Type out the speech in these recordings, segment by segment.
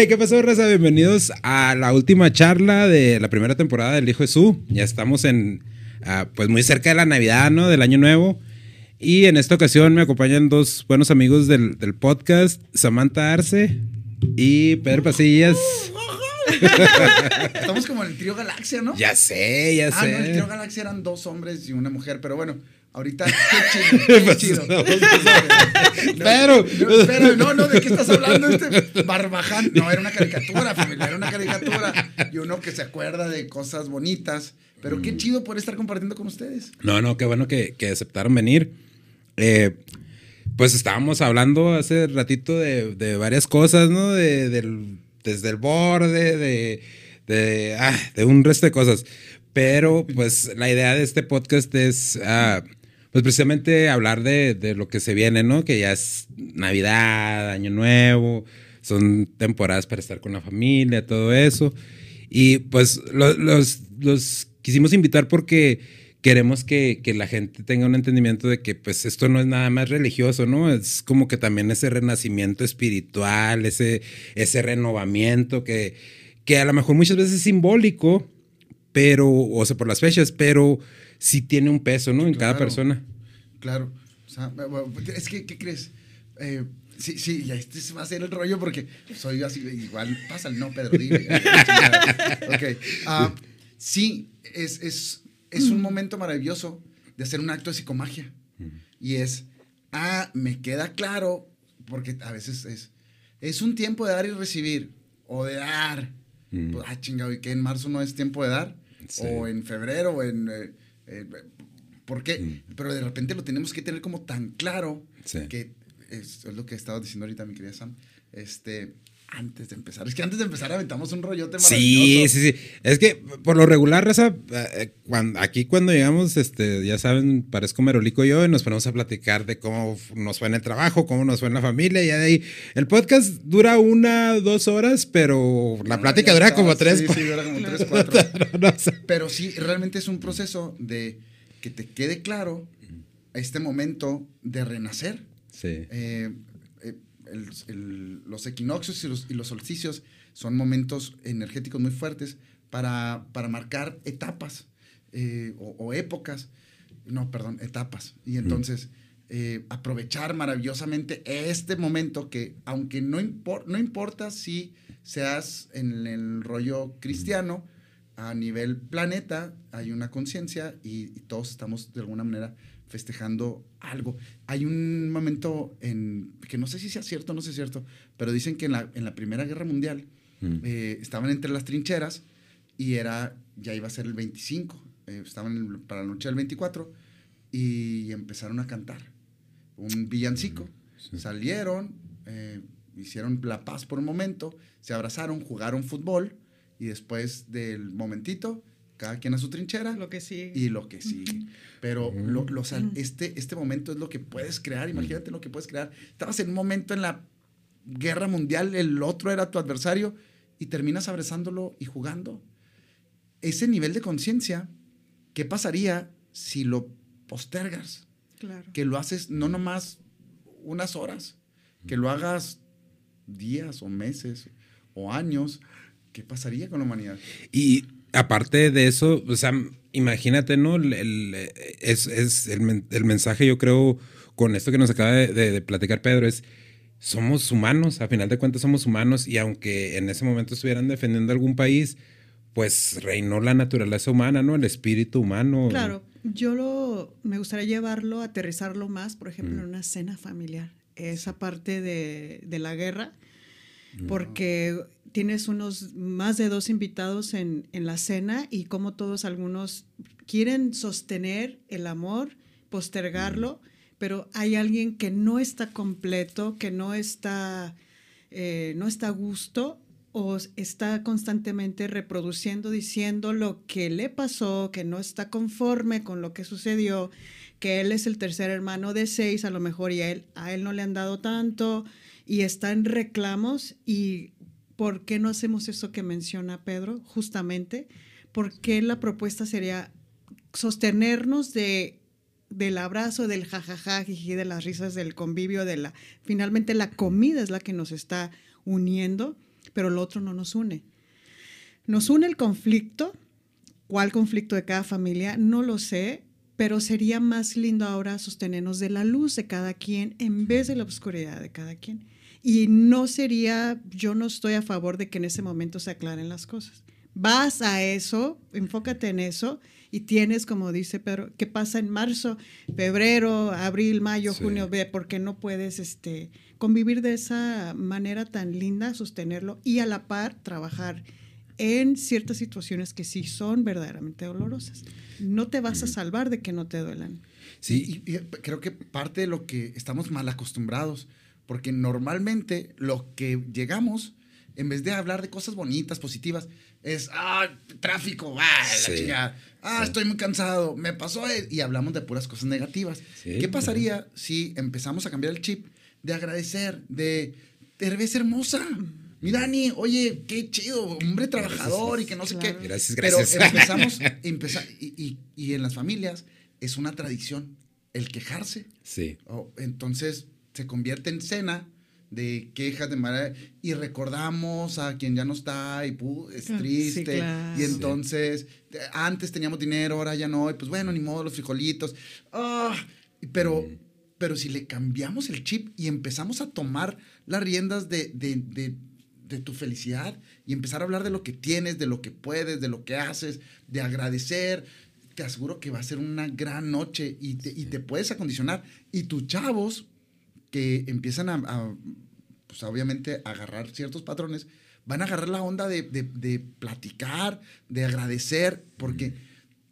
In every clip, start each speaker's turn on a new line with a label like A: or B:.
A: Hey, ¿qué pasó, Raza? Bienvenidos a la última charla de la primera temporada del Hijo de Su. Ya estamos en, ah, pues muy cerca de la Navidad, ¿no? Del Año Nuevo. Y en esta ocasión me acompañan dos buenos amigos del, del podcast, Samantha Arce y Pedro Pasillas.
B: Estamos como en el trío Galaxia, ¿no?
A: Ya sé, ya
B: ah,
A: sé.
B: no, el trío Galaxia eran dos hombres y una mujer, pero bueno, ahorita qué chido, qué
A: Pues,
B: chido.
A: no,
B: Pero,
A: Pero-
B: no, espera, no, no, ¿de qué estás hablando? Este barbaján. No, era una caricatura, familia, era una caricatura. Y uno que se acuerda de cosas bonitas. Pero
A: Mm.
B: qué chido poder estar compartiendo con ustedes.
A: No, no, qué bueno que, que aceptaron venir. Eh, pues estábamos hablando hace ratito de, de varias cosas, ¿no? De, del- desde el borde, de, de, ah, de un resto de cosas. Pero pues la idea de este podcast es, ah, pues precisamente hablar de, de lo que se viene, ¿no? Que ya es Navidad, Año Nuevo, son temporadas para estar con la familia, todo eso. Y pues lo- los, los quisimos invitar porque queremos que, que la gente tenga un entendimiento de que pues esto no es nada más religioso, ¿no? Es como que también ese renacimiento espiritual, ese, ese renovamiento que, que a lo mejor muchas veces es simbólico, pero, o sea, por las fechas, pero sí tiene un peso, ¿no? En cada persona.
B: Claro. O sea, es que, ¿qué crees? Eh, sí, sí, ya este va a hacer el rollo porque soy así, igual, pásale, no, Pedro, dile. ok. ah, sí, es, es, es un momento maravilloso de hacer un acto de psicomagia. Y es, ah, me queda claro, porque a veces es, es un tiempo de dar y recibir, o de dar. Pues, ah, chingado, ¿y qué en marzo no es tiempo de dar?
A: Sí.
B: O en febrero, o en... eh, eh, ¿Por qué?
A: Mm.
B: Pero de repente lo tenemos que tener como tan claro
A: Sí.
B: que es, es lo que estaba diciendo ahorita mi querida Sam. Este, antes de empezar, es que antes de empezar aventamos un rollote
A: Sí,
B: maravilloso.
A: sí, sí. Es que por lo regular, Raza, eh, cuando, aquí cuando llegamos, este, ya saben, parezco merolico yo y nos ponemos a platicar de cómo nos fue en el trabajo, cómo nos fue en la familia. Y ya de ahí, el podcast dura una, dos horas, pero la
B: No,
A: plática dura como tres.
B: Sí, sí, dura como tres, cuatro.
A: No.
B: Pero sí, realmente es un proceso de que te quede claro este momento de renacer.
A: Sí.
B: Eh, el- el- los equinoccios y los, y los solsticios son momentos energéticos muy fuertes para, para marcar etapas eh, o, o épocas. No, perdón, etapas. Y entonces eh, aprovechar maravillosamente este momento que, aunque no, impor- no importa si seas en el rollo cristiano, a nivel planeta hay una conciencia y, y todos estamos de alguna manera festejando algo. Hay un momento en que no sé si sea cierto o no sea cierto, pero dicen que en la, en la Primera Guerra Mundial
A: Mm.
B: eh, estaban entre las trincheras y era, ya iba a ser el 25, eh, estaban en para la noche del 24 y empezaron a cantar un villancico. Salieron, eh, hicieron la paz por un momento, se abrazaron, jugaron fútbol y después del momentito, cada quien a su trinchera
C: Lo que sí.
B: y lo que sigue. Pero lo- lo- o sea, este, este momento es lo que puedes crear. Imagínate lo que puedes crear. Estabas en un momento en la guerra mundial, el otro era tu adversario y terminas abrazándolo y jugando. Ese nivel de conciencia, ¿qué pasaría si lo postergas?
C: Claro.
B: Que lo haces no nomás unas horas, que lo hagas días o meses o años. ¿Qué pasaría con la humanidad?
A: Y aparte de eso, o sea, imagínate, ¿no? El, el- es, es el, el mensaje, yo creo, con esto que nos acaba de, de- de platicar Pedro, es somos humanos, a final de cuentas somos humanos, y aunque en ese momento estuvieran defendiendo algún país, pues reinó la naturaleza humana, ¿no? El espíritu humano.
C: Claro, yo lo, me gustaría llevarlo, aterrizarlo más, por ejemplo,
A: Mm.
C: en una cena familiar. Esa parte de, de la guerra, porque tienes unos más de dos invitados en, en la cena y como todos algunos quieren sostener el amor, postergarlo, pero hay alguien que no está completo, que no está, eh, no está a gusto o está constantemente reproduciendo, diciendo lo que le pasó, que no está conforme con lo que sucedió, que él es el tercer hermano de seis, a lo mejor y a él, a él no le han dado tanto, y está en reclamos. ¿Y por qué no hacemos eso que menciona Pedro? Justamente, porque la propuesta sería sostenernos de del abrazo, del jajaja, jiji, de las risas, del convivio, de la finalmente la comida es la que nos está uniendo, pero lo otro no nos une. Nos une el conflicto. ¿Cuál conflicto de cada familia? No lo sé, pero sería más lindo ahora sostenernos de la luz de cada quien en vez de la oscuridad de cada quien. Y no sería, yo no estoy a favor de que en ese momento se aclaren las cosas. Vas a eso, enfócate en eso y tienes, como dice Pedro, ¿qué pasa en marzo, febrero, abril, mayo, junio? Ve, porque no puedes este, convivir de esa manera tan linda, sostenerlo y a la par trabajar en ciertas situaciones que sí son verdaderamente dolorosas. No te vas a salvar de que no te duelan.
B: Sí, y, creo que parte de lo que estamos mal acostumbrados, porque normalmente lo que llegamos, en vez de hablar de cosas bonitas, positivas, es, ah, tráfico, ah, la chingada, ah, estoy muy cansado, me pasó, e-", y hablamos de puras cosas negativas. ¿Qué pasaría si empezamos a cambiar el chip de agradecer, de, te ves hermosa? Mi Dani, oye, qué chido, hombre trabajador y que no sé qué.
A: Gracias, gracias.
B: Pero empezamos, empezar, y, y, en las familias es una tradición el quejarse.
A: Sí.
B: entonces se convierte en cena de quejas de manera y recordamos a quien ya no está y es triste y entonces antes teníamos dinero ahora ya no y pues bueno ni modo los frijolitos ah, pero mm. pero si le cambiamos el chip y empezamos a tomar las riendas de, de de tu felicidad y empezar a hablar de lo que tienes, de lo que puedes, de lo que haces, de agradecer. Te aseguro que va a ser una gran noche y te, y te puedes acondicionar. Y tus chavos que empiezan a, pues obviamente, agarrar ciertos patrones, van a agarrar la onda de, de, platicar, de agradecer, porque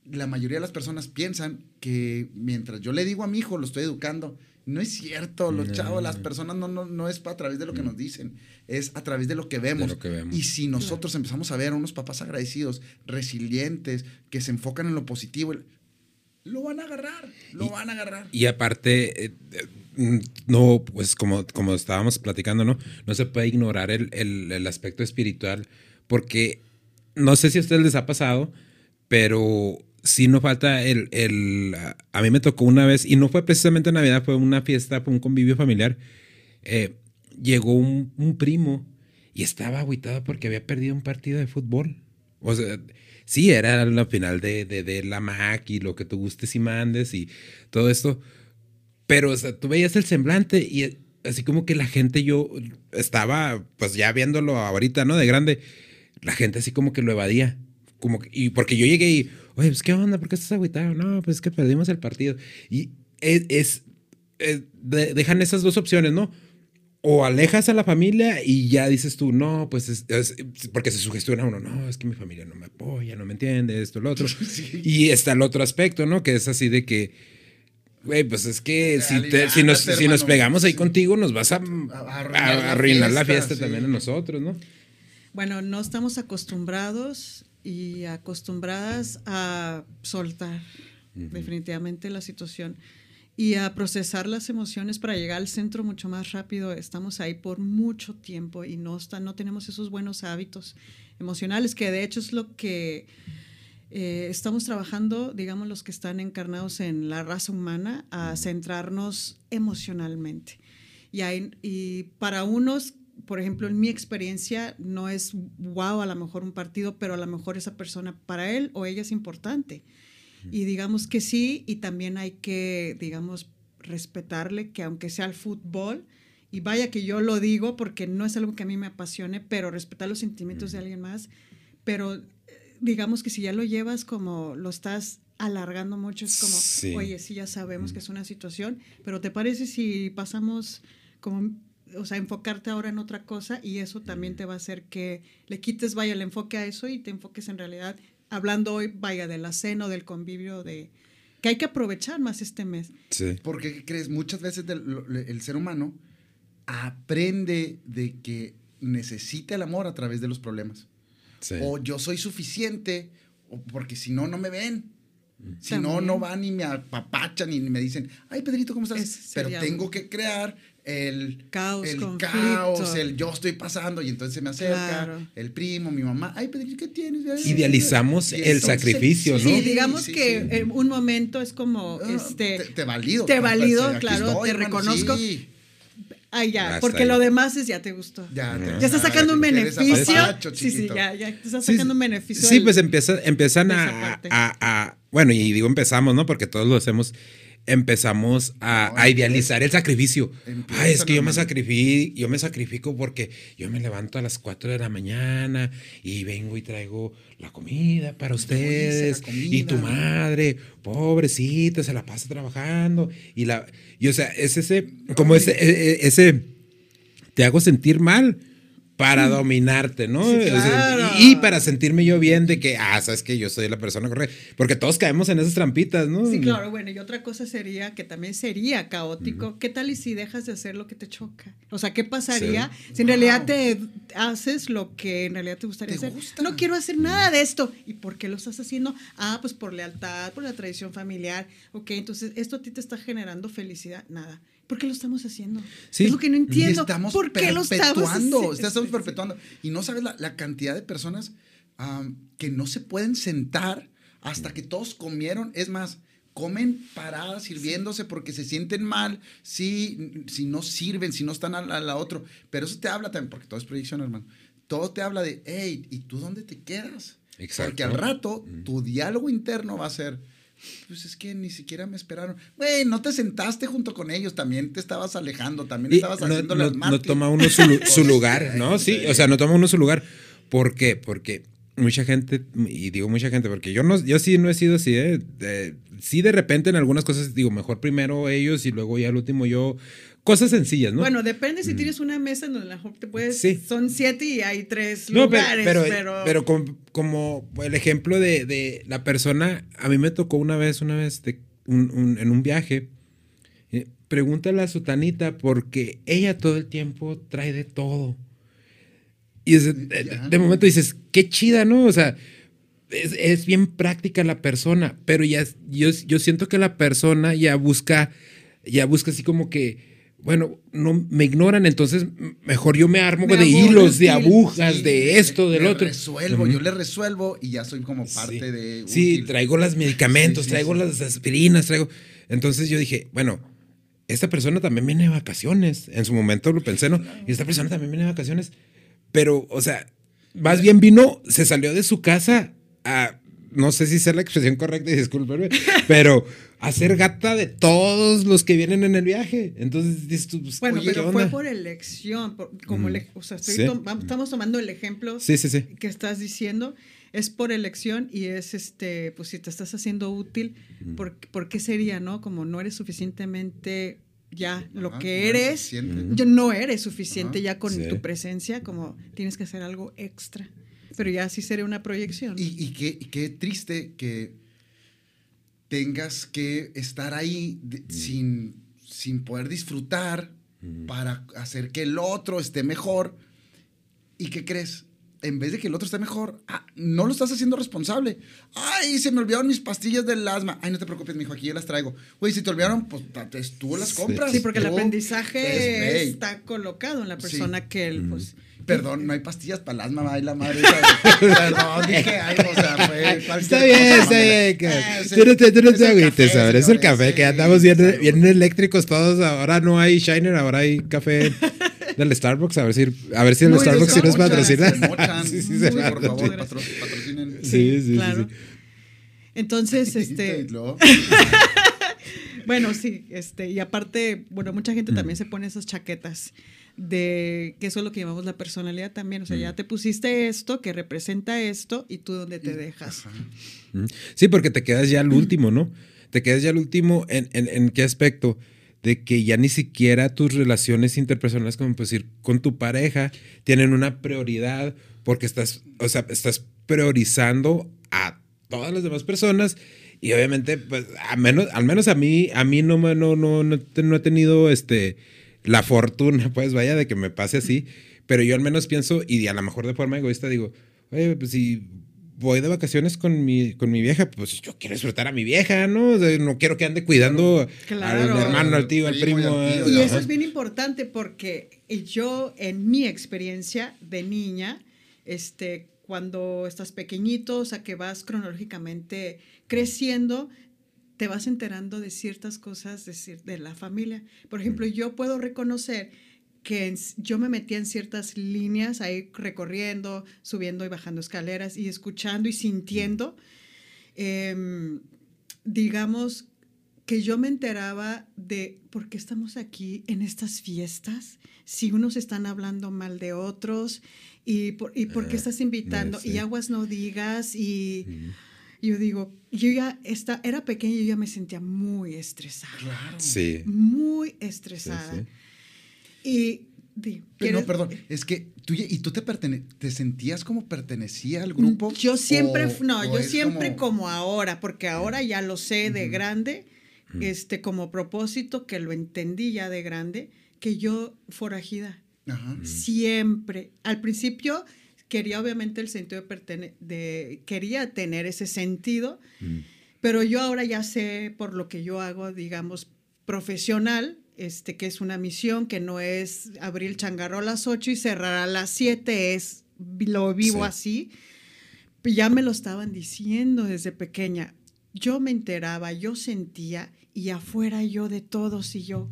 B: la mayoría de las personas piensan que mientras yo le digo a mi hijo, lo estoy educando, no es cierto, los chavos, las personas no, no, no es a través de lo que nos dicen, es a través de lo que vemos. Y si nosotros empezamos a ver a unos papás agradecidos, resilientes, que se enfocan en lo positivo, lo van a agarrar, lo van a agarrar.
A: Y aparte, eh, mm, no, pues como, como estábamos platicando, ¿no? No se puede ignorar el, el aspecto espiritual, porque no sé si a ustedes les ha pasado, pero sí no falta el, el, a mí me tocó una vez, y no fue precisamente Navidad, fue una fiesta, fue un convivio familiar. Eh, llegó un, un, primo y estaba aguitado porque había perdido un partido de fútbol. O sea, sí, era la final de, de, de la MAC y lo que tú gustes y mandes y todo esto. Pero, o sea, tú veías el semblante y así como que la gente, yo estaba, pues ya viéndolo ahorita, ¿no? De grande, la gente así como que lo evadía. Como que, y porque yo llegué y, oye, pues qué onda, ¿por qué estás agüitado? No, pues es que perdimos el partido. Y es, dejan esas dos opciones, ¿no? O alejas a la familia y ya dices tú, no, pues es, porque se sugestiona uno, no, es que mi familia no me apoya, no me entiende, esto, lo otro. Y está el otro aspecto, ¿no? Que es así de que, güey, pues es que si, si, nos, si, nos, pegamos ahí contigo, nos vas a, arruinar, la fiesta, también a nosotros, ¿no?
C: Bueno, no estamos acostumbrados y acostumbradas a soltar definitivamente la situación y a procesar las emociones para llegar al centro mucho más rápido. Estamos ahí por mucho tiempo y no, está, no tenemos esos buenos hábitos emocionales, que de hecho es lo que eh, estamos trabajando, digamos, los que están encarnados en la raza humana, a centrarnos emocionalmente. Y, hay, y para unos por ejemplo, en mi experiencia, no es wow a lo mejor un partido, pero a lo mejor esa persona para él o ella es importante. Y digamos que sí, y también hay que, digamos, respetarle que aunque sea el fútbol, y vaya que yo lo digo porque no es algo que a mí me apasione, pero respetar los sentimientos de alguien más, pero eh, digamos que si ya lo llevas como lo estás alargando mucho, es como, oye, sí, ya sabemos que es una situación, pero ¿te parece si pasamos como o sea, enfocarte ahora en otra cosa y eso también te va a hacer que le quites, vaya, el enfoque a eso y te enfoques en realidad, hablando hoy, vaya, de la cena o del convivio, de que hay que aprovechar más este mes.
B: Sí. Porque, ¿qué crees? Muchas veces el ser humano aprende de que necesita el amor a través de los problemas. Sí. O yo soy suficiente, o porque si no, no me ven. Si no, no van y me apapachan y me dicen, ay, Pedrito, ¿cómo estás? Pero tengo que crear el
C: caos,
B: el caos, el yo estoy pasando y entonces se me acerca el primo, mi mamá, ay, pero ¿qué tienes?
A: Idealizamos el sacrificio, ¿no?
C: Sí, digamos que en un momento es como, este...
B: Te, valido.
C: Te valido, claro, te reconozco. Ah, ya,
A: Hasta
C: porque
A: ahí.
C: lo demás es ya te gustó.
B: Ya, te-
C: Ya estás sacando un beneficio. Sí, sí, ya, ya te estás
A: Sí,
C: sacando un beneficio.
A: Sí,
C: del-
A: pues empieza, empiezan a- Bueno, y digo empezamos, ¿no? Porque todos lo hacemos. Empezamos a,
B: No,
A: a idealizar el sacrificio. Ay, es que yo me sacrifico, yo me sacrifico porque yo me levanto a las 4 de la mañana y vengo y traigo la comida para ustedes. Y tu madre, pobrecita, se la pasa trabajando. Y la. Y o sea, es ese. Como ese, e- e- ese. Te hago sentir mal para dominarte, ¿no?
C: Sí,
A: O sea,
C: claro.
A: y, y para sentirme yo bien de que, ah, sabes que yo soy la persona correcta. Porque todos caemos en esas trampitas, ¿no?
C: Sí, claro, bueno, y otra cosa sería que también sería caótico. ¿Qué tal y si dejas de hacer lo que te choca? O sea, ¿qué pasaría si en realidad te haces lo que en realidad te gustaría
B: ¿Te
C: hacer?
B: gusta?
C: No quiero hacer nada de esto. ¿Y por qué lo estás haciendo? Ah, pues por lealtad, por la tradición familiar. Ok, entonces esto a ti te está generando felicidad. Nada. ¿Por qué lo estamos haciendo?
A: Sí.
C: Es lo que no
B: Y
C: entiendo.
B: estamos
C: ¿Por qué lo estamos haciendo?
B: estamos perpetuando. Y no sabes la, la cantidad de personas am, que no se pueden sentar hasta que todos comieron. Es más, comen paradas sirviéndose porque se sienten mal si, si no sirven, si no están a la, a la otro. Pero eso te habla también, porque todo es proyección, hermano. Todo te habla de, hey, ¿y tú dónde te quedas?
A: Exacto.
B: Porque al rato tu diálogo interno va a ser, pues es que ni siquiera me esperaron. Güey, no te sentaste junto con ellos, también te estabas alejando, también
A: Y
B: estabas
A: no,
B: haciendo
A: no-
B: las
A: no toma uno su,
B: Pues,
A: lugar, ¿no? Sí,
B: sí.
A: o sea, no toma uno su lugar. ¿Por qué? Porque mucha gente, y digo mucha gente, porque yo no, yo sí no he sido así, ¿eh? De- sí de repente en algunas cosas digo, mejor primero ellos y luego ya al último yo. Cosas sencillas, ¿no?
C: Bueno, depende si tienes una mesa en donde a lo mejor te puedes.
A: Sí.
C: Son siete y hay tres
A: No, pero,
C: lugares,
A: pero,
C: pero.
A: pero com- como, el ejemplo de, de la persona, a mí me tocó una vez, una vez de un- un- en un viaje, eh, pregúntale a su tanita porque ella todo el tiempo trae de todo. Y es- de, de-
B: Ya.
A: de momento dices, qué chida, ¿no? O sea, es, es bien práctica la persona, pero ya yo, yo siento que la persona ya busca, ya busca así como que, bueno, no me ignoran, entonces mejor yo me armo
C: Me
A: de hilos, de agujas,
B: Sí,
A: de esto, del otro.
B: resuelvo,
A: Ujú.
B: yo le resuelvo y ya soy como parte
A: Sí.
B: de.
A: Sí, traigo los medicamentos,
B: Sí,
A: traigo las aspirinas, traigo. Entonces yo dije, bueno, esta persona también viene de vacaciones. En su momento lo pensé, ¿no? Y esta persona también viene de vacaciones. Pero, o sea, más bien vino, se salió de su casa a, no sé si sea la expresión correcta y discúlpenme, pero a ser gata de todos los que vienen en el viaje. Entonces dices tú, pues,
C: Bueno,
A: oye, ¿qué
C: pero fue
A: onda?
C: por elección. por- como el- o sea, estoy
A: Sí.
C: tom- estamos tomando el ejemplo
A: Sí, sí, sí.
C: que estás diciendo. Es por elección y es este, pues si te estás haciendo útil, ¿por, por qué sería, no? Como no eres suficientemente ya lo
B: Ajá,
C: que
B: no
C: eres,
B: suficiente.
A: Ujú.
C: yo no eres suficiente
B: Ajá.
C: ya con
A: Sí.
C: tu presencia, como tienes que hacer algo extra. Pero ya sí sería una proyección.
B: Y, y qué, y qué triste que tengas que estar ahí de- sin, sin poder disfrutar para hacer que el otro esté mejor. ¿Y qué crees? En vez de que el otro esté mejor, ah, no lo estás haciendo responsable. Ay, se me olvidaron mis pastillas del asma. Ay, no te preocupes, mijo, aquí yo las traigo. Güey, si te olvidaron, pues tú las compras.
C: sí, porque el aprendizaje está colocado en la persona
B: Sí.
C: que él, pues,
B: Perdón, no hay pastillas para el asma, ay, la madre. Perdón, dije algo, o sea, fue
A: Está bien, está
B: mamá.
A: bien.
B: es
A: Tú no te, tú no te agüites, ahora es el café, que andamos bien, bien eléctricos todos. Ahora no hay Shiner, ahora hay café del Starbucks. A ver si, a ver si el Starbucks sí nos patrocina. Sí, sí,
B: Sí, por favor, patro- patrocinen.
A: Sí, sí, sí,
C: claro.
A: sí.
C: Entonces, este, bueno, sí, este, y aparte, bueno, mucha
A: Mm.
C: gente también se pone esas chaquetas de que eso es lo que llamamos la personalidad también. O sea,
A: Mm.
C: ya te pusiste esto que representa esto y tú dónde te dejas.
A: Sí, porque te quedas ya al último, ¿no? Te quedas ya al último en, en, en qué aspecto? De que ya ni siquiera tus relaciones interpersonales, como pues decir, con tu pareja, tienen una prioridad porque estás, o sea, estás priorizando a todas las demás personas y obviamente, pues, a menos, al menos a mí, a mí no, me- no, no, no, no he tenido este, la fortuna, pues vaya, de que me pase así, pero yo al menos pienso, y a lo mejor de forma egoísta digo, oye, pues si voy de vacaciones con mi, con mi vieja, pues yo quiero disfrutar a mi vieja, ¿no? O sea, no quiero que ande cuidando
C: Claro.
A: al hermano, al tío, al
B: Primo y
A: primo.
B: al tío,
C: Y
B: Ajá.
C: eso es bien importante porque yo, en mi experiencia de niña, este, cuando estás pequeñito, o sea, que vas cronológicamente creciendo, te vas enterando de ciertas cosas de, la familia. Por ejemplo, yo puedo reconocer que yo me metía en ciertas líneas ahí recorriendo, subiendo y bajando escaleras y escuchando y sintiendo. Em, digamos que yo me enteraba de por qué estamos aquí en estas fiestas, si unos están hablando mal de otros y por, y por qué eh, estás invitando y aguas no digas y yo digo, yo ya está, era pequeña y yo ya me sentía muy estresada. Claro. Sí. Muy estresada. Y
B: no, perdón, es que tú y tú te te sentías como pertenecía al grupo.
C: Yo siempre, no, yo siempre como... ahora, porque ahora ya lo sé de grande, este como propósito que lo entendí ya de grande, que yo forajida. Siempre. Al principio quería obviamente el sentido de, de quería tener ese sentido, pero yo ahora ya sé por lo que yo hago, digamos, profesional, este, que es una misión, que no es abrir el changarro a las 8 y cerrar a las 7, es, lo vivo así. Ya me lo estaban diciendo desde pequeña. Yo me enteraba, yo sentía y afuera yo de todos y yo,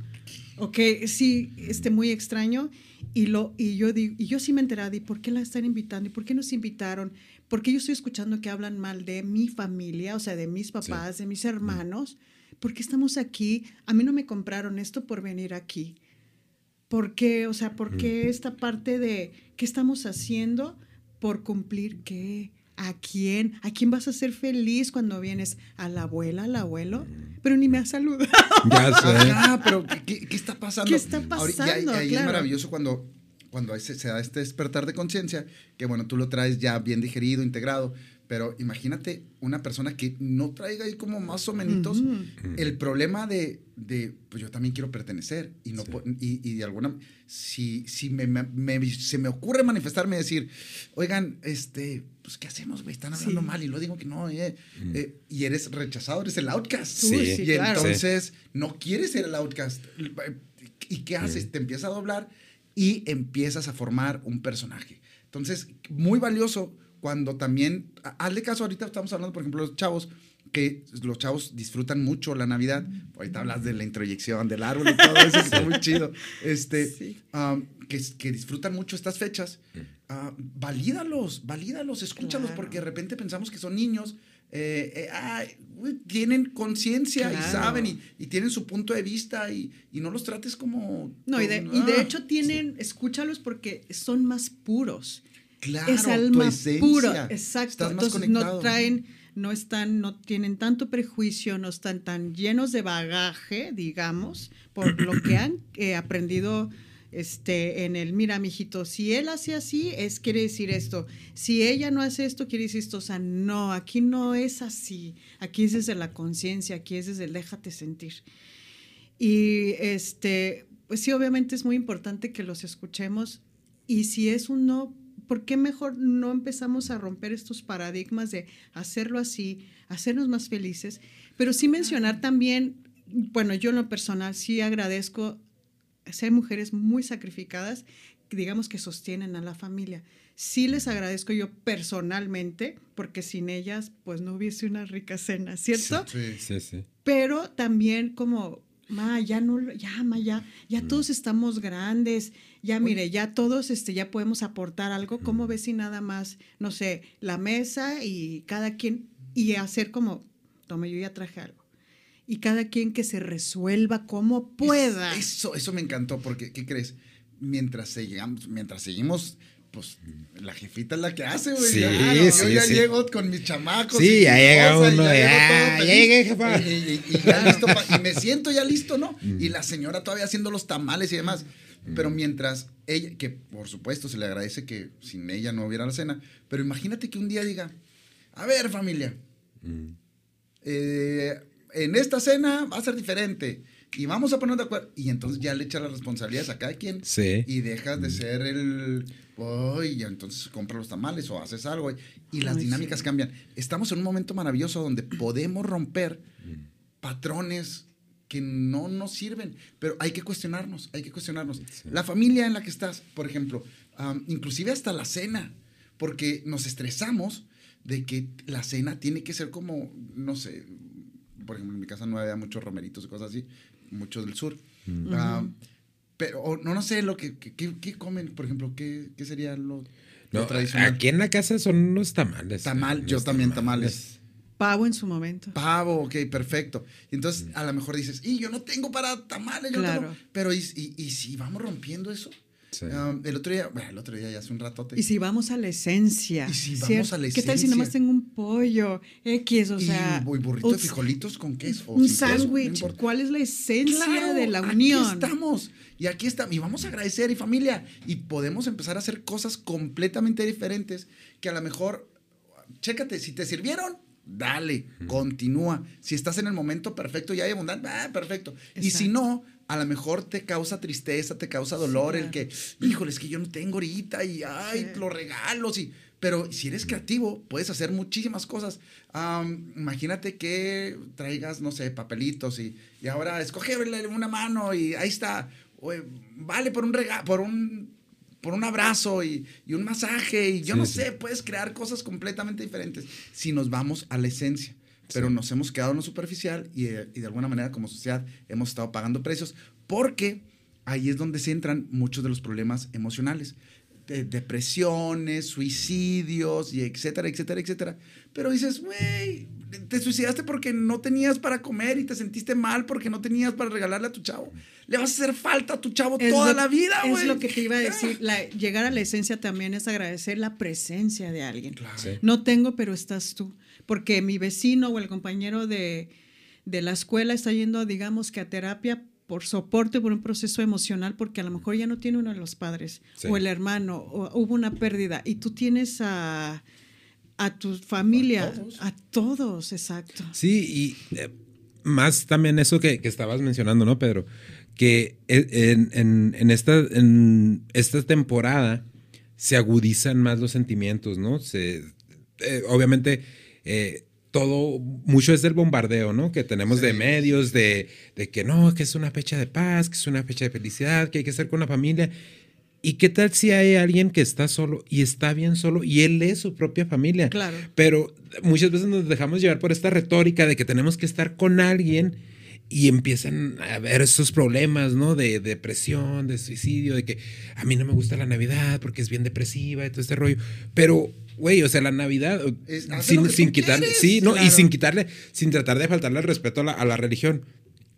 C: ok, sí, este, muy extraño. Y, lo, y, yo, digo, y yo sí me enteraba de por qué la están invitando y por qué nos invitaron. Porque yo estoy escuchando que hablan mal de mi familia, o sea, de mis papás, de mis hermanos. ¿por qué estamos aquí? A mí no me compraron esto por venir aquí. ¿Por qué? O sea, ¿por qué esta parte de qué estamos haciendo por cumplir qué? ¿A quién? ¿A quién vas a ser feliz cuando vienes? ¿A la abuela, al abuelo? Pero ni me ha saludado.
B: Ya sé. Ah, pero ¿qué, está pasando?
C: ¿Qué está pasando?
B: y ahí, es maravilloso cuando, cuando se, se da este despertar de conciencia, que bueno, tú lo traes ya bien digerido, integrado, pero imagínate una persona que no traiga ahí como más o menos el problema de, de, pues yo también quiero pertenecer y, no, y, y, de alguna, si, si me, me, se me ocurre manifestarme y decir, oigan, este, pues ¿qué hacemos, güey? Están hablando mal y lo digo que no, eh, eh, y eres rechazado, eres el outcast. y entonces no quieres ser el outcast. ¿Y qué haces? Te empiezas a doblar y empiezas a formar un personaje. Entonces, muy valioso cuando también, hazle caso, ahorita estamos hablando, por ejemplo, los chavos, que los chavos disfrutan mucho la Navidad. Ahorita hablas de la introyección del árbol y todo eso, está muy chido. Este, que, que, disfrutan mucho estas fechas. Uh, valídalos, valídalos, escúchalos, porque de repente pensamos que son niños. Eh, eh, tienen conciencia y saben y, tienen su punto de vista y, y no los trates como...
C: No, y de, y de, hecho tienen, escúchalos porque son más puros. Claro, es alma pura. Exacto. Entonces no traen, no están, no tienen tanto prejuicio, no están tan llenos de bagaje, digamos, por lo que han eh, aprendido este, en el, mira, mijito, si él hace así, es, quiere decir esto. Si ella no hace esto, quiere decir esto. O sea, no, aquí no es así. Aquí es desde la conciencia, aquí es desde el déjate sentir. Y este, pues sí, obviamente es muy importante que los escuchemos. Y si es un no, ¿por qué mejor no empezamos a romper estos paradigmas de hacerlo así, hacernos más felices? Pero sí mencionar también, bueno, yo en lo personal sí agradezco, ser mujeres muy sacrificadas, digamos que sostienen a la familia. Sí les agradezco yo personalmente, porque sin ellas pues no hubiese una rica cena, ¿cierto?
A: Sí, sí, sí.
C: Pero también como ma, ya no, ya, ma, ya, ya mm. todos estamos grandes, ya mire, ya todos, este, ya podemos aportar algo, ¿cómo mm. ves si nada más, no sé, la mesa y cada quien, y hacer como, tome, yo ya traje algo. Y cada quien que se resuelva como pueda.
B: eso, eso me encantó, porque, ¿qué crees? Mientras, seguimos, mientras seguimos pues la jefita es la que hace, güey. Sí, sí, yo ya llego con mis chamacos.
A: Sí, ya llega uno, ya, ya, llegué, jefa.
B: Y, ya listo, y me siento ya listo, ¿no? Mm. Y la señora todavía haciendo los tamales y demás. Mm. Pero mientras ella, que por supuesto se le agradece que sin ella no hubiera la cena, pero imagínate que un día diga, a ver familia, mm. eh, en esta cena va a ser diferente y vamos a ponernos de acuerdo. Y entonces ya le echa las responsabilidades a cada quien. Sí. Y dejas de ser el y entonces compra los tamales o haces algo y las dinámicas cambian. Estamos en un momento maravilloso donde podemos romper patrones que no nos sirven, pero hay que cuestionarnos, hay que cuestionarnos. La familia en la que estás, por ejemplo, inclusive hasta la cena, porque nos estresamos de que la cena tiene que ser como, no sé, por ejemplo, en mi casa no había muchos romeritos y cosas así, muchos del sur Pero, o no, no sé, lo que, que- que- ¿qué comen, por ejemplo? ¿Qué, qué sería lo, tradicional?
A: aquí en la casa son unos tamales.
B: Tamal, yo
A: Los
B: también tamales.
C: Pavo en su momento.
B: Pavo, ok, perfecto. Y entonces a lo mejor dices, y yo no tengo para tamales, yo
C: Claro.
B: tengo". Pero ¿y, y, y si vamos rompiendo eso?
A: Sí.
B: Um, el otro día, bueno, el otro día ya hace un ratote.
C: Y si vamos a la esencia.
B: Y si vamos
C: ¿cierto?
B: a la
C: ¿Qué tal si nomás
B: esencia?
C: tengo un pollo? X, o
B: Y
C: sea.
B: bu- burrito de
C: un-
B: frijolitos con queso. o
C: Un
B: no
C: sándwich. ¿Cuál es la esencia
B: Claro,
C: de la
B: Aquí
C: unión?
B: estamos. Y aquí estamos. Y vamos a agradecer, y familia. Y podemos empezar a hacer cosas completamente diferentes que a lo mejor, chécate, si te sirvieron, dale, continúa. Si estás en el momento perfecto y hay abundancia, ah, perfecto. Y si no, a lo mejor te causa tristeza, te causa dolor el que, híjole, es que yo no tengo ahorita y, ay,
C: Sí.
B: los regalos y... Pero si eres creativo, puedes hacer muchísimas cosas. Imagínate que traigas, no sé, papelitos y, y ahora escoge una mano y ahí está. Oye, vale por un regalo, por un, por un abrazo y, y un masaje. Y yo
A: Sí,
B: no
A: sí.
B: sé, puedes crear cosas completamente diferentes si nos vamos a la esencia. Pero
A: Sí.
B: nos hemos quedado en lo superficial y, y de alguna manera como sociedad hemos estado pagando precios porque ahí es donde se entran muchos de los problemas emocionales. De- depresiones, suicidios y etcétera, etcétera, etcétera. Pero dices, güey, te suicidaste porque no tenías para comer y te sentiste mal porque no tenías para regalarle a tu chavo. Le vas a hacer falta a tu chavo
C: Es
B: toda
C: lo-
B: la vida, güey.
C: Es lo que te iba a decir. la- llegar a la esencia también es agradecer la presencia de alguien.
B: Claro.
A: Sí.
C: No tengo, pero estás tú. Porque mi vecino o el compañero de, de la escuela está yendo, digamos, que a terapia por soporte, por un proceso emocional, porque a lo mejor ya no tiene uno de los padres,
A: Sí.
C: o el hermano, o hubo una pérdida, y tú tienes a, a tu familia,
B: A todos.
C: a todos, exacto.
A: Sí, y eh, más también eso que, que estabas mencionando, ¿no, Pedro? Que e- en, en- en esta, en esta temporada se agudizan más los sentimientos, ¿no? Se, eh, obviamente, eh, todo, mucho es del bombardeo, ¿no? Que tenemos de
B: Sí.
A: medios, de, de que no, que es una fecha de paz, que es una fecha de felicidad, que hay que estar con la familia. ¿Y qué tal si hay alguien que está solo y está bien solo y él es su propia familia?
C: Claro.
A: Pero muchas veces nos dejamos llevar por esta retórica de que tenemos que estar con alguien y empiezan a haber esos problemas, ¿no? De depresión, de suicidio, de que a mí no me gusta la Navidad porque es bien depresiva y todo este rollo. Pero, güey, o sea, la Navidad,
B: Es- haz
A: sin, sin quitarle,
B: quieres,
A: sí, ¿no? Y sin quitarle, sin tratar de faltarle el respeto a la, a la religión.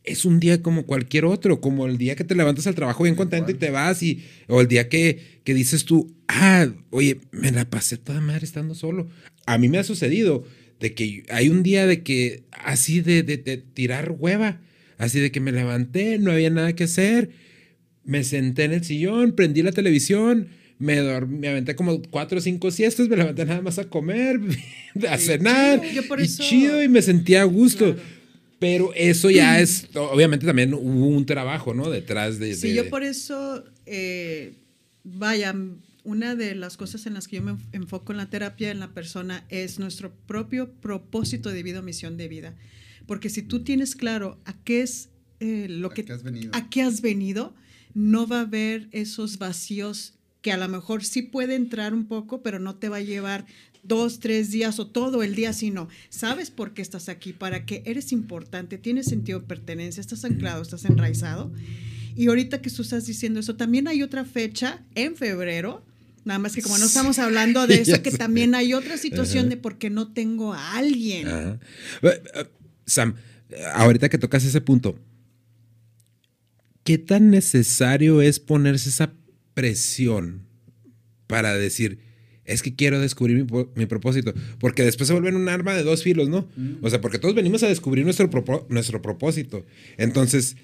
A: Es un día como cualquier otro, como el día que te levantas al trabajo bien contento y te vas, y, o el día que, que dices tú, ah, oye, me la pasé toda madre estando solo. A mí me ha sucedido de que hay un día de que así de, de- de tirar hueva, así de que me levanté, no había nada que hacer, me senté en el sillón, prendí la televisión, me dormí, me aventé como cuatro o cinco siestas, me levanté nada más a comer, a cenar,
C: Yo por
A: y
C: eso-
A: chido, y me sentía a gusto.
C: Claro.
A: Pero eso ya es, obviamente también hubo un trabajo, ¿no? Detrás de...
C: Sí,
A: de-
C: yo por eso, eh, vaya, una de las cosas en las que yo me enfoco en la terapia en la persona es nuestro propio propósito de vida o misión de vida. Porque si tú tienes claro a qué es eh, lo
B: ¿A
C: que
B: qué has venido?
C: a qué has venido, no va a haber esos vacíos que a lo mejor sí puede entrar un poco, pero no te va a llevar dos, tres días o todo el día, sino sabes por qué estás aquí, para que eres importante, tienes sentido de pertenencia, estás anclado, estás enraizado. Y ahorita que tú estás diciendo eso, también hay otra fecha en febrero, nada más que como no estamos hablando de eso, que también hay otra situación de por qué no tengo a alguien.
A: Eh, Sam, ahorita que tocas ese punto, ¿qué tan necesario es ponerse esa presión para decir, es que quiero descubrir mi, propósito? Porque después se vuelven un arma de dos filos, ¿no? O sea, porque todos venimos a descubrir nuestro, propo- nuestro propósito. Entonces,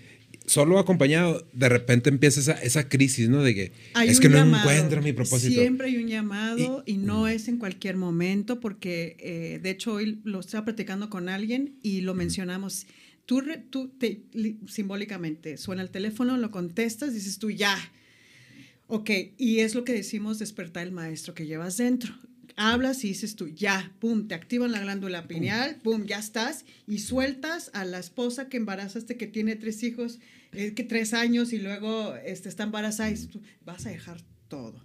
A: solo acompañado, de repente empieza esa, esa crisis, ¿no? De que
C: Hay
A: es que no
C: llamado.
A: encuentro mi propósito.
C: Siempre hay un llamado y, no es en cualquier momento, porque eh, de hecho hoy lo estaba platicando con alguien y lo mencionamos. Tú, tú te, li- simbólicamente suena el teléfono, lo contestas, dices tú ya. Ok, y es lo que decimos despertar el maestro que llevas dentro. Hablas y dices tú, ya, pum, te activan la glándula pineal, pum, ya estás, y sueltas a la esposa que embarazaste, que tiene tres hijos, eh, que tres años y luego este, está embarazada, y dices tú, vas a dejar todo.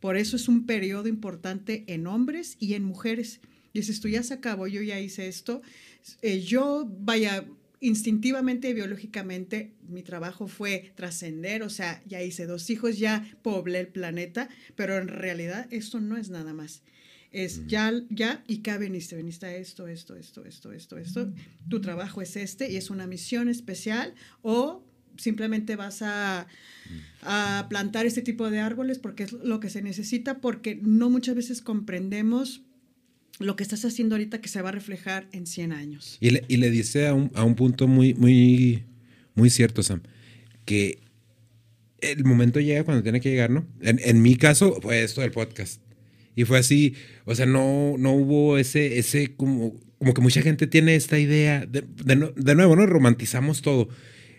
C: Por eso es un periodo importante en hombres y en mujeres. Dices tú, ya se acabó, yo ya hice esto. Eh, yo, vaya, instintivamente y biológicamente mi trabajo fue trascender, o sea, ya hice dos hijos, ya poblé el planeta, pero en realidad esto no es nada más. Es ya, ya, y qué veniste, veniste a esto, esto, esto, esto, esto, esto. Tu trabajo es este y es una misión especial o simplemente vas a, a plantar este tipo de árboles porque es lo que se necesita, porque no muchas veces comprendemos lo que estás haciendo ahorita que se va a reflejar en 100 años.
A: Y le, y le dice a un, a un punto muy, muy, muy cierto, Sam, que el momento llega cuando tiene que llegar, ¿no? En, en mi caso fue esto del podcast. Y fue así, o sea, no, no hubo ese, ese como, como que mucha gente tiene esta idea, de, de, de nuevo, ¿no? Romantizamos todo,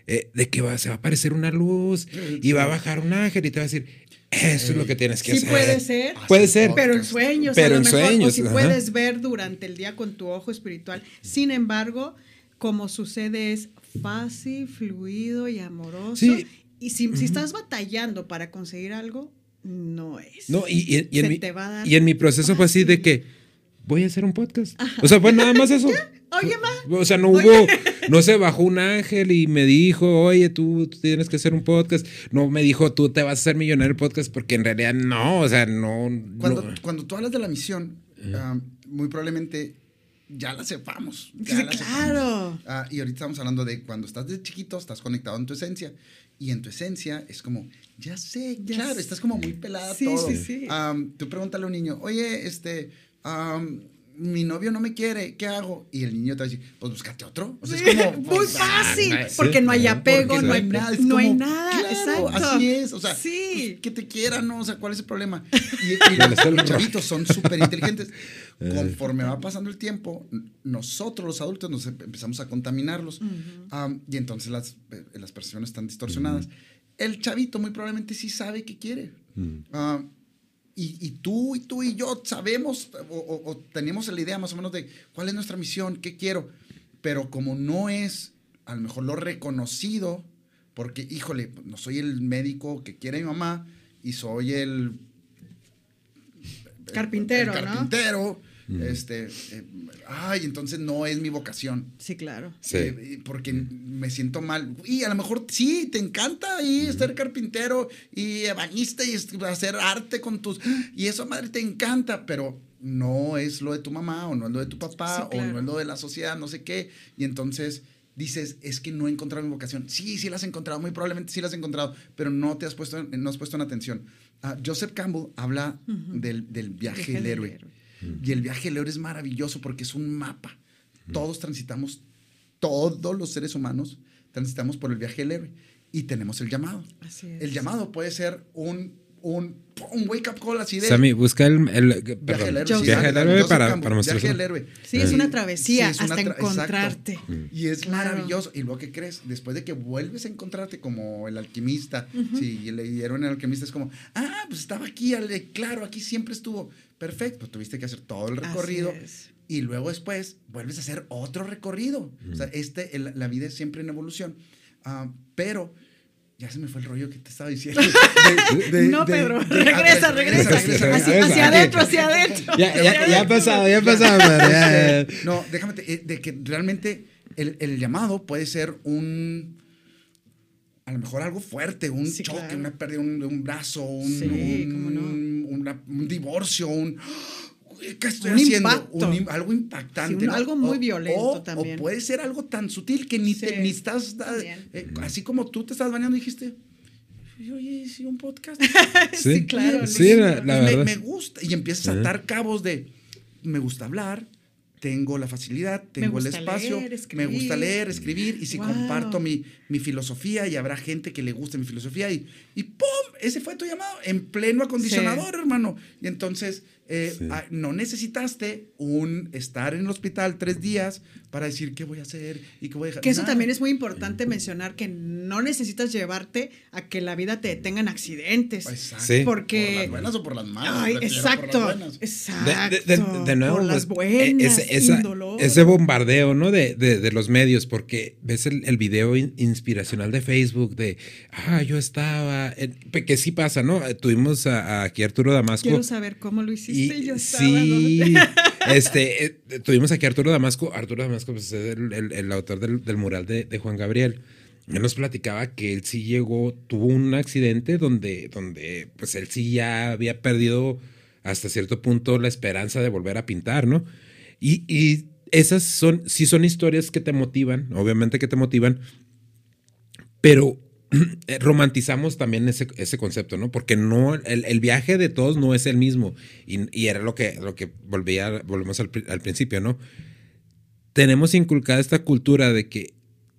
A: eh, de que va, se va a aparecer una luz y va a bajar un ángel y te va a decir, eso es lo que tienes que
C: sí
A: hacer.
C: puede ser.
A: Puede ser.
C: Pero en sueños,
A: Pero
C: a lo
A: en
C: mejor,
A: sueños,
C: o si
A: ajá.
C: puedes ver durante el día con tu ojo espiritual. Sin embargo, como sucede es fácil, fluido y amoroso.
A: Sí.
C: Y si, si estás batallando para conseguir algo, no es.
A: No, y, y- y en, mi, y en mi proceso fue así de que voy a hacer un podcast. O sea, fue nada más eso.
C: Oye, ma.
A: O sea, no hubo, no se bajó un ángel y me dijo, oye, tú, tú tienes que hacer un podcast. No me dijo, tú te vas a hacer millonario el podcast, porque en realidad no, o sea, no.
B: Cuando,
A: no.
B: cuando tú hablas de la misión, ah, muy probablemente ya la sepamos. ya
C: Sí,
B: la
C: claro.
B: sepamos. Ah, y ahorita estamos hablando de cuando estás de chiquito, estás conectado en tu esencia. Y en tu esencia es como, ya sé,
C: Ya
B: claro,
C: sé.
B: estás como muy pelada
C: Sí,
B: todo.
C: sí, sí.
B: Am, tú pregúntale a un niño, oye, este, mi novio no me quiere, ¿qué hago? Y el niño te va a decir, pues búscate otro. O sea,
C: Sí,
B: es como,
C: muy
B: pues,
C: fácil,
A: ah, sí.
C: porque no hay apego, no hay nada, no hay
B: como,
C: nada,
B: claro,
C: exacto.
B: Así es, o sea,
C: sí.
B: pues, que te quieran, ¿no? O sea, ¿cuál es el problema? Y, y
A: ¿Cuál es el
B: los chavitos son súper inteligentes.
A: Eh.
B: Conforme va pasando el tiempo, nosotros los adultos nos em- empezamos a contaminarlos am, y entonces las, eh, las percepciones están distorsionadas. El chavito muy probablemente sí sabe qué quiere. Ah, y, y tú y tú y yo sabemos o, o- o tenemos la idea más o menos de cuál es nuestra misión, qué quiero, pero como no es a lo mejor lo reconocido, porque híjole, no soy el médico que quiere mi mamá y soy el
C: Carpintero,
B: el
C: ¿no?
B: Este, eh, ay, entonces no es mi vocación.
C: Sí, claro.
A: Sí.
B: Eh, porque me siento mal. Y a lo mejor sí, te encanta y ser carpintero y ebanista y hacer arte con tus... Y eso, madre, te encanta, pero no es lo de tu mamá o no es lo de tu papá
C: Sí,
B: o no es lo de la sociedad, no sé qué. Y entonces dices, es que no he encontrado mi vocación. Sí, sí la has encontrado, muy probablemente sí la has encontrado, pero no te has puesto, no has puesto en atención. Ah, Joseph Campbell habla del, del viaje del héroe. Y el viaje del héroe es maravilloso porque es un mapa. Todos transitamos, todos los seres humanos transitamos por el viaje del héroe y tenemos el llamado.
C: Así es.
B: El llamado puede ser un, un, un wake up call así de...
A: Sammy, busca el. el-
B: Viaje
A: perdón,
B: del héroe.
C: sí,
A: viaje del héroe para, para mostrar
B: Viaje del héroe.
C: Sí, es una travesía
B: es una
C: hasta
B: exacto.
C: encontrarte.
B: Y es
C: Claro.
B: maravilloso. Y luego, ¿qué crees? Después de que vuelves a encontrarte como el alquimista, sí, y el héroe en el alquimista es como, ah, pues estaba aquí, claro, aquí siempre estuvo. Perfecto, tuviste que hacer todo el recorrido. Y luego después vuelves a hacer otro recorrido. O sea, este, el- la vida es siempre en evolución. Ah, pero ya se me fue el rollo que te estaba diciendo. De- de-
C: No, Pedro,
B: de-
C: regresa, regresa.
A: regresa,
C: Hacia,
A: regresa.
C: hacia adentro, hacia adentro.
A: Ya, ya, ya ha pasado, ya ha pasado. madre, ya, ya.
B: No, déjame, te- eh, de que realmente el, el llamado puede ser un, a lo mejor algo fuerte, un
C: Sí,
B: choque,
C: claro.
B: una pérdida de un, un brazo, un,
C: Sí,
B: un-
C: cómo no.
B: una- un divorcio, un... ¿Qué estoy
C: Un
B: haciendo? algo impactante.
C: Sí, un-
B: ¿no?
C: algo muy
B: O-
C: violento
B: o-
C: también.
B: O puede ser algo tan sutil que ni, te, ni estás... eh, así como tú te estás bañando dijiste, oye, sí, un podcast.
C: Sí, claro.
A: Sí, la, la
B: Y me,
A: verdad.
B: me gusta. Y empiezas a atar cabos de, me gusta hablar, tengo la facilidad, tengo el espacio,
C: leer,
B: me gusta leer, escribir, y si
C: Wow.
B: comparto mi, mi filosofía y habrá gente que le guste mi filosofía y, y ¡pum! Ese fue tu llamado en pleno acondicionador, hermano. Y entonces eh,
A: Sí.
B: ah, no necesitaste un estar en el hospital tres días para decir qué voy a hacer y qué voy a dejar.
C: Que eso
B: Nada.
C: también es muy importante mencionar que no necesitas llevarte a que la vida te detenga en accidentes.
B: Exacto.
A: Sí.
C: Porque-
B: Por las buenas o por las malas.
C: Ay, exacto.
B: Por las buenas.
C: Exacto.
A: De, de- de- de nuevo,
C: Por las
A: pues,
C: buenas,
A: ese, esa- ese bombardeo, ¿no? De, de- de los medios, porque ves el, el video in- inspiracional de Facebook de, ah, yo estaba, en- que sí pasa, ¿no? Eh, Tuvimos a, a aquí Arturo Damasco.
C: Quiero saber cómo lo hiciste y, yo estaba.
A: sí,
C: ¿no?
A: Este, eh, tuvimos aquí a Arturo Damasco. Arturo Damasco pues, es el, el- el autor del, del mural de, de Juan Gabriel. Él nos platicaba que él sí llegó, tuvo un accidente donde, donde pues él sí ya había perdido hasta cierto punto la esperanza de volver a pintar, ¿no? Y, y esas son, sí son historias que te motivan, obviamente que te motivan, pero romantizamos también ese, ese concepto, ¿no? Porque no, el, el viaje de todos no es el mismo. Y, y era lo que, lo que volvía, volvemos al, al principio, ¿no? Tenemos inculcada esta cultura de que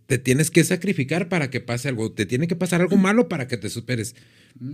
A: te tienes que sacrificar para que pase algo, te tiene que pasar algo malo para que te superes.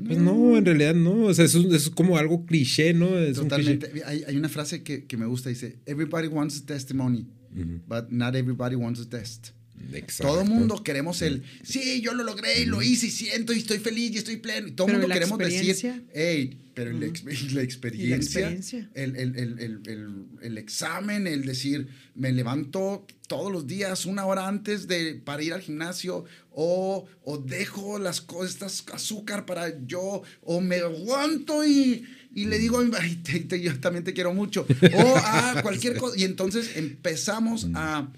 A: Pues no, en realidad no, o sea, eso, es- eso es como algo cliché, ¿no? Es un cliché.
B: Totalmente. Hay, hay una frase que, que me gusta, dice, everybody wants a testimony,
A: Ujú.
B: but not everybody wants a test.
A: Exacto.
B: Todo mundo queremos el, sí, yo lo logré y lo hice y siento y estoy feliz y estoy pleno. Y todo
C: Pero
B: mundo
C: la
B: queremos decir,
C: experiencia.
B: hey, pero la, exp- la experiencia,
C: experiencia.
B: El, el- el- el- el- el examen, el decir, me levanto todos los días una hora antes de, para ir al gimnasio o, o dejo las cosas, azúcar para yo, o me aguanto y... Y le digo, "Ay, te- te- yo también te quiero mucho. O a cualquier cosa. Y entonces empezamos a,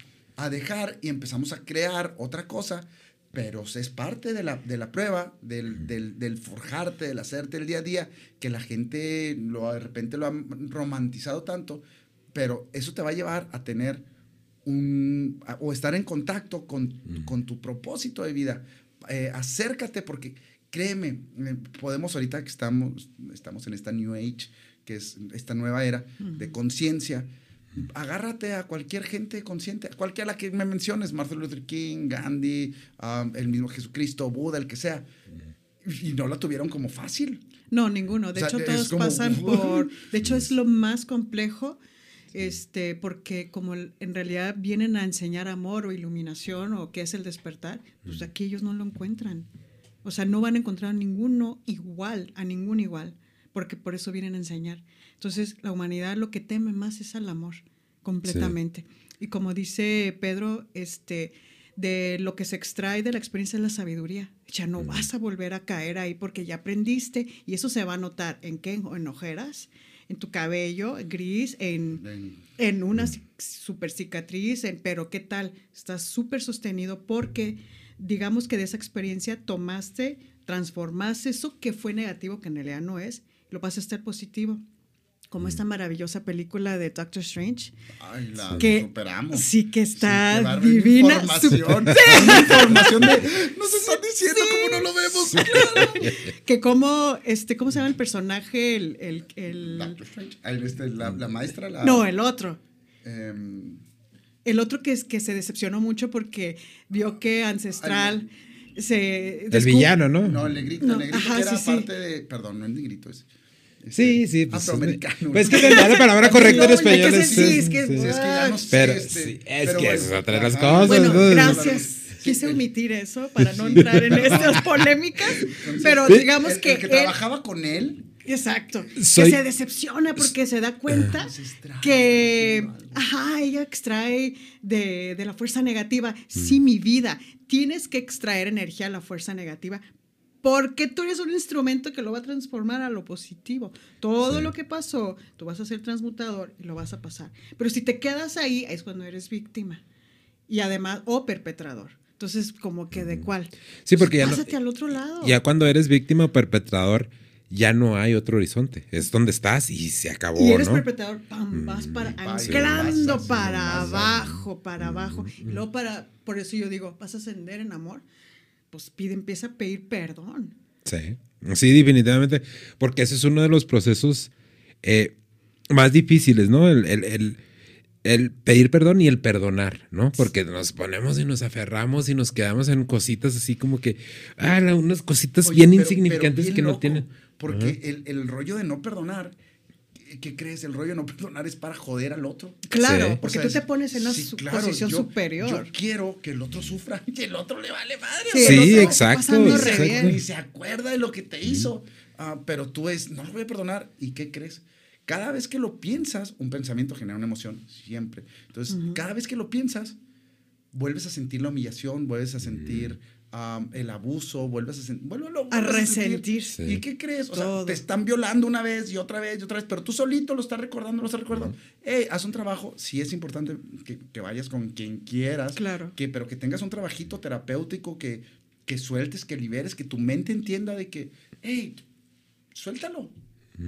B: a dejar y empezamos a crear otra cosa, pero es parte de la, de la prueba, del, del, del forjarte, del hacerte el día a día, que la gente lo, de repente lo ha romantizado tanto, pero eso te va a llevar a tener un, a- o estar en contacto con, con tu propósito de vida. Eh, acércate porque créeme, eh, podemos ahorita que estamos, estamos en esta New Age, que es esta nueva era de conciencia, agárrate a cualquier gente consciente, a cualquiera que me menciones, Martin Luther King, Gandhi, um, el mismo Jesucristo, Buda, el que sea, y no la tuvieron como fácil.
C: No, ninguno. De
B: O sea,
C: hecho, todos
B: como-
C: pasan por. De hecho, es lo más complejo, este, porque como en realidad vienen a enseñar amor o iluminación o qué es el despertar, pues aquí ellos no lo encuentran. O sea, no van a encontrar a ninguno igual, a ningún igual, porque por eso vienen a enseñar. Entonces, la humanidad lo que teme más es al amor, completamente. Y como dice Pedro, este, de lo que se extrae de la experiencia es la sabiduría. Ya no vas a volver a caer ahí porque ya aprendiste y eso se va a notar en qué, en ojeras, en tu cabello gris, en,
B: En-
C: en una ci- super cicatriz, en, pero ¿qué tal? Estás súper sostenido porque digamos que de esa experiencia tomaste, transformaste eso que fue negativo, que en realidad no es, lo pasaste al positivo. Como esta maravillosa película de Doctor Strange,
B: Ay, la
C: que
B: superamos.
C: sí que está divina.
B: Información, información de. Nos están diciendo cómo no lo vemos. Claro.
C: que como, este, ¿cómo se llama el personaje? El, el, el-
B: Doctor Strange. Ah, este, la, la maestra, la.
C: no, el otro.
B: em,
C: El otro que, es, que se decepcionó mucho porque vio que Ancestral se...
A: El villano, ¿no?
B: no, el negrito,
C: No,
B: el negrito
C: ajá,
B: que era
C: sí, sí.
B: parte de. Perdón, no es negrito, es.
A: Sí,
B: eh,
A: sí. Pues,
B: afroamericano.
A: Pues es que la palabra correcta en español es.
C: sí, es que-
B: Sí, es que ya no sé,
A: Pero
B: este,
A: es que es otra de las cosas.
C: Bueno,
A: ¿no?
C: gracias. Quise omitir eso para no entrar en estas polémicas, pero digamos que,
B: el que
C: él-
B: trabajaba con él.
C: exacto,
A: Soy-
C: que se decepciona porque se da cuenta
B: extrae,
C: que, ajá, ella extrae de, de la fuerza negativa. Sí, mi vida, tienes que extraer energía de la fuerza negativa porque tú eres un instrumento que lo va a transformar a lo positivo. Todo
A: Sí.
C: lo que pasó, tú vas a ser transmutador y lo vas a pasar. Pero si te quedas ahí, es cuando eres víctima. Y además, o perpetrador. Entonces, como que de cuál.
A: Sí, porque ya no-
C: Pásate al otro lado.
A: Ya cuando eres víctima o perpetrador, ya no hay otro horizonte. Es donde estás y se acabó,
C: y eres
A: ¿no?
C: perpetrador, pam, vas para,
B: y
C: anclando
B: vas
C: para abajo, para abajo. Y luego para, por eso yo digo, vas a ascender en amor, pues pide, empieza a pedir perdón.
A: Sí, sí, definitivamente. Porque ese es uno de los procesos eh, más difíciles, ¿no? El, el- el- el pedir perdón y el perdonar, ¿no? Porque nos ponemos y nos aferramos y nos quedamos en cositas así como que, ah, unas cositas
B: Oye,
A: bien
B: pero-
A: insignificantes
B: pero bien
A: que no tienen.
B: Porque el, el rollo de no perdonar, ¿qué- ¿qué crees? El rollo de no perdonar es para joder al otro.
C: Claro,
A: Sí.
C: porque
B: O sea,
C: tú te
B: es-
C: pones en una
B: sí,
C: su-
B: claro,
C: posición
B: yo-
C: superior.
B: Yo quiero que el otro sufra y el otro le vale madre.
C: Sí,
A: Sí, exacto,
C: bien.
B: Ni se acuerda de lo que te hizo. Ah, pero tú es, no lo voy a perdonar. ¿Y qué crees? Cada vez que lo piensas, un pensamiento genera una emoción, siempre. Entonces, cada vez que lo piensas, vuelves a sentir la humillación, vuelves a sentir el abuso, vuelves a, sen- vuélvelo-
C: A
B: vuelves sentir.
C: resentirse.
A: Sí.
B: ¿Y qué crees? O sea, te están violando una vez y otra vez y otra vez, pero tú solito lo estás recordando, lo estás recordando. Ey, haz un trabajo. Sí es importante que, que vayas con quien quieras,
C: Claro.
B: que, pero que tengas un trabajito terapéutico, que, que sueltes, que liberes, que tu mente entienda de que, hey, suéltalo,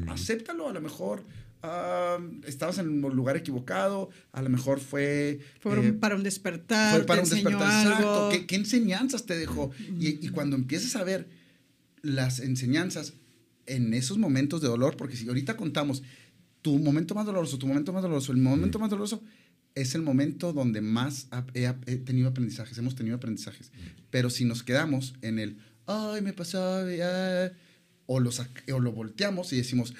B: acéptalo. A lo mejor ah, estabas en un lugar equivocado, a lo mejor fue...
C: Fue
B: eh,
C: para un despertar,
B: fue para
C: te
B: un despertar.
C: algo.
B: Exacto. ¿Qué, qué enseñanzas te dejó? Y, y cuando empieces a ver las enseñanzas en esos momentos de dolor, porque si ahorita contamos tu momento más doloroso, tu momento más doloroso, el momento más doloroso, es el momento donde más he, he tenido aprendizajes, hemos tenido aprendizajes. Pero si nos quedamos en el, ay, me pasó, ya", o lo, sac- o lo volteamos y decimos,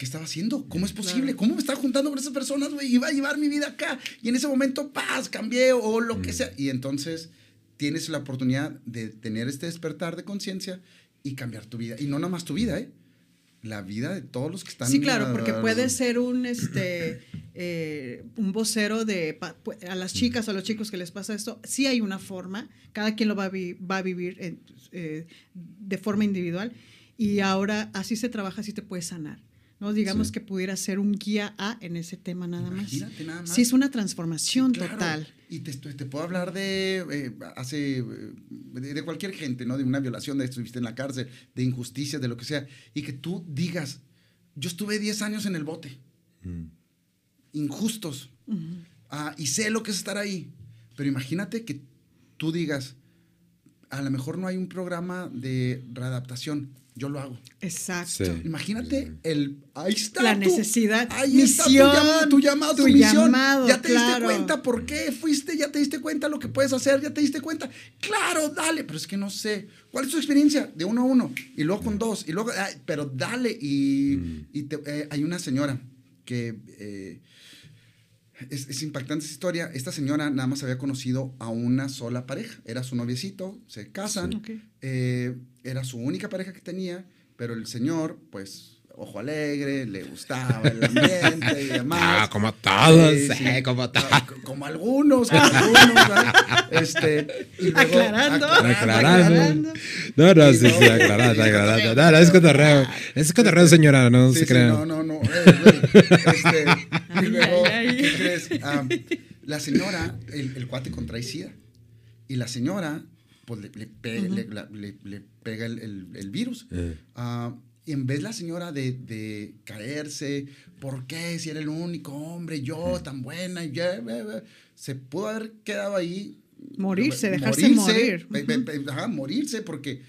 B: ¿qué estaba haciendo? ¿Cómo es posible? ¿Cómo me estaba juntando con esas personas, güey? Iba a llevar mi vida acá. Y en ese momento, paz, cambié o lo que sea. Y entonces tienes la oportunidad de tener este despertar de conciencia y cambiar tu vida. Y no nada más tu vida, ¿eh? La vida de todos los que están...
C: Sí, claro, porque
B: ah,
C: puede ser un este eh, un vocero de a las chicas o a los chicos que les pasa esto. Sí hay una forma, cada quien lo va a, vi- va a vivir eh, de forma individual y ahora así se trabaja, así te puedes sanar. ¿No? Digamos
A: Sí.
C: que pudiera ser un guía A en ese tema nada más.
B: Imagínate nada más.
C: Sí, es una transformación
B: Claro,
C: total.
B: Y te, te puedo hablar de, eh, hace, eh, de, de cualquier gente, ¿no? De una violación, de que estuviste en la cárcel, de injusticias, de lo que sea. Y que tú digas, yo estuve 10 años en el bote, injustos, ah, y sé lo que es estar ahí. Pero imagínate que tú digas, a lo mejor no hay un programa de readaptación, yo lo hago.
C: Exacto.
A: Sí.
B: Imagínate el ahí está
C: La necesidad,
B: ahí está tu
C: misión,
B: llamado, tu llamado, tu,
C: tu
B: misión.
C: llamado,
B: ya te
C: claro.
B: diste cuenta por qué fuiste, ya te diste cuenta lo que puedes hacer, ya te diste cuenta. Claro, dale, pero es que no sé. ¿Cuál es tu experiencia? De uno a uno y luego con dos y luego, ay, pero dale y, y te- eh, hay una señora que eh, es, es impactante esa historia. Esta señora nada más había conocido a una sola pareja. Era su noviecito, se casan.
C: Ok.
B: Eh, era su única pareja que tenía, pero el señor, pues, ojo alegre, le gustaba el ambiente y demás.
A: Ah, como todos,
B: Sí, sí.
A: eh, como todos.
B: Ah, co- Como algunos, como algunos. Este, y luego-
C: Aclarando.
A: Aclarando. No, no, sí, sí, aclarando, aclarando. No, no, es cotorreo. Es cotorreo, señora, no
B: Sí,
A: se
B: sí,
A: crean.
B: no, no, no. eh, este, y luego,
C: ay, ay.
B: ¿qué crees? Ah, la señora, el, el cuate contrae sida. Y la señora, pues le, le pe- le- la- le- le pega el, el- el virus.
A: Eh.
B: Ah, y en vez la señora de, de caerse, ¿por qué? Si era el único hombre, yo tan buena, y ya, eh, eh, se pudo haber quedado ahí.
C: Morirse,
B: eh,
C: dejarse morir.
B: eh, eh, eh, ajá, morirse, porque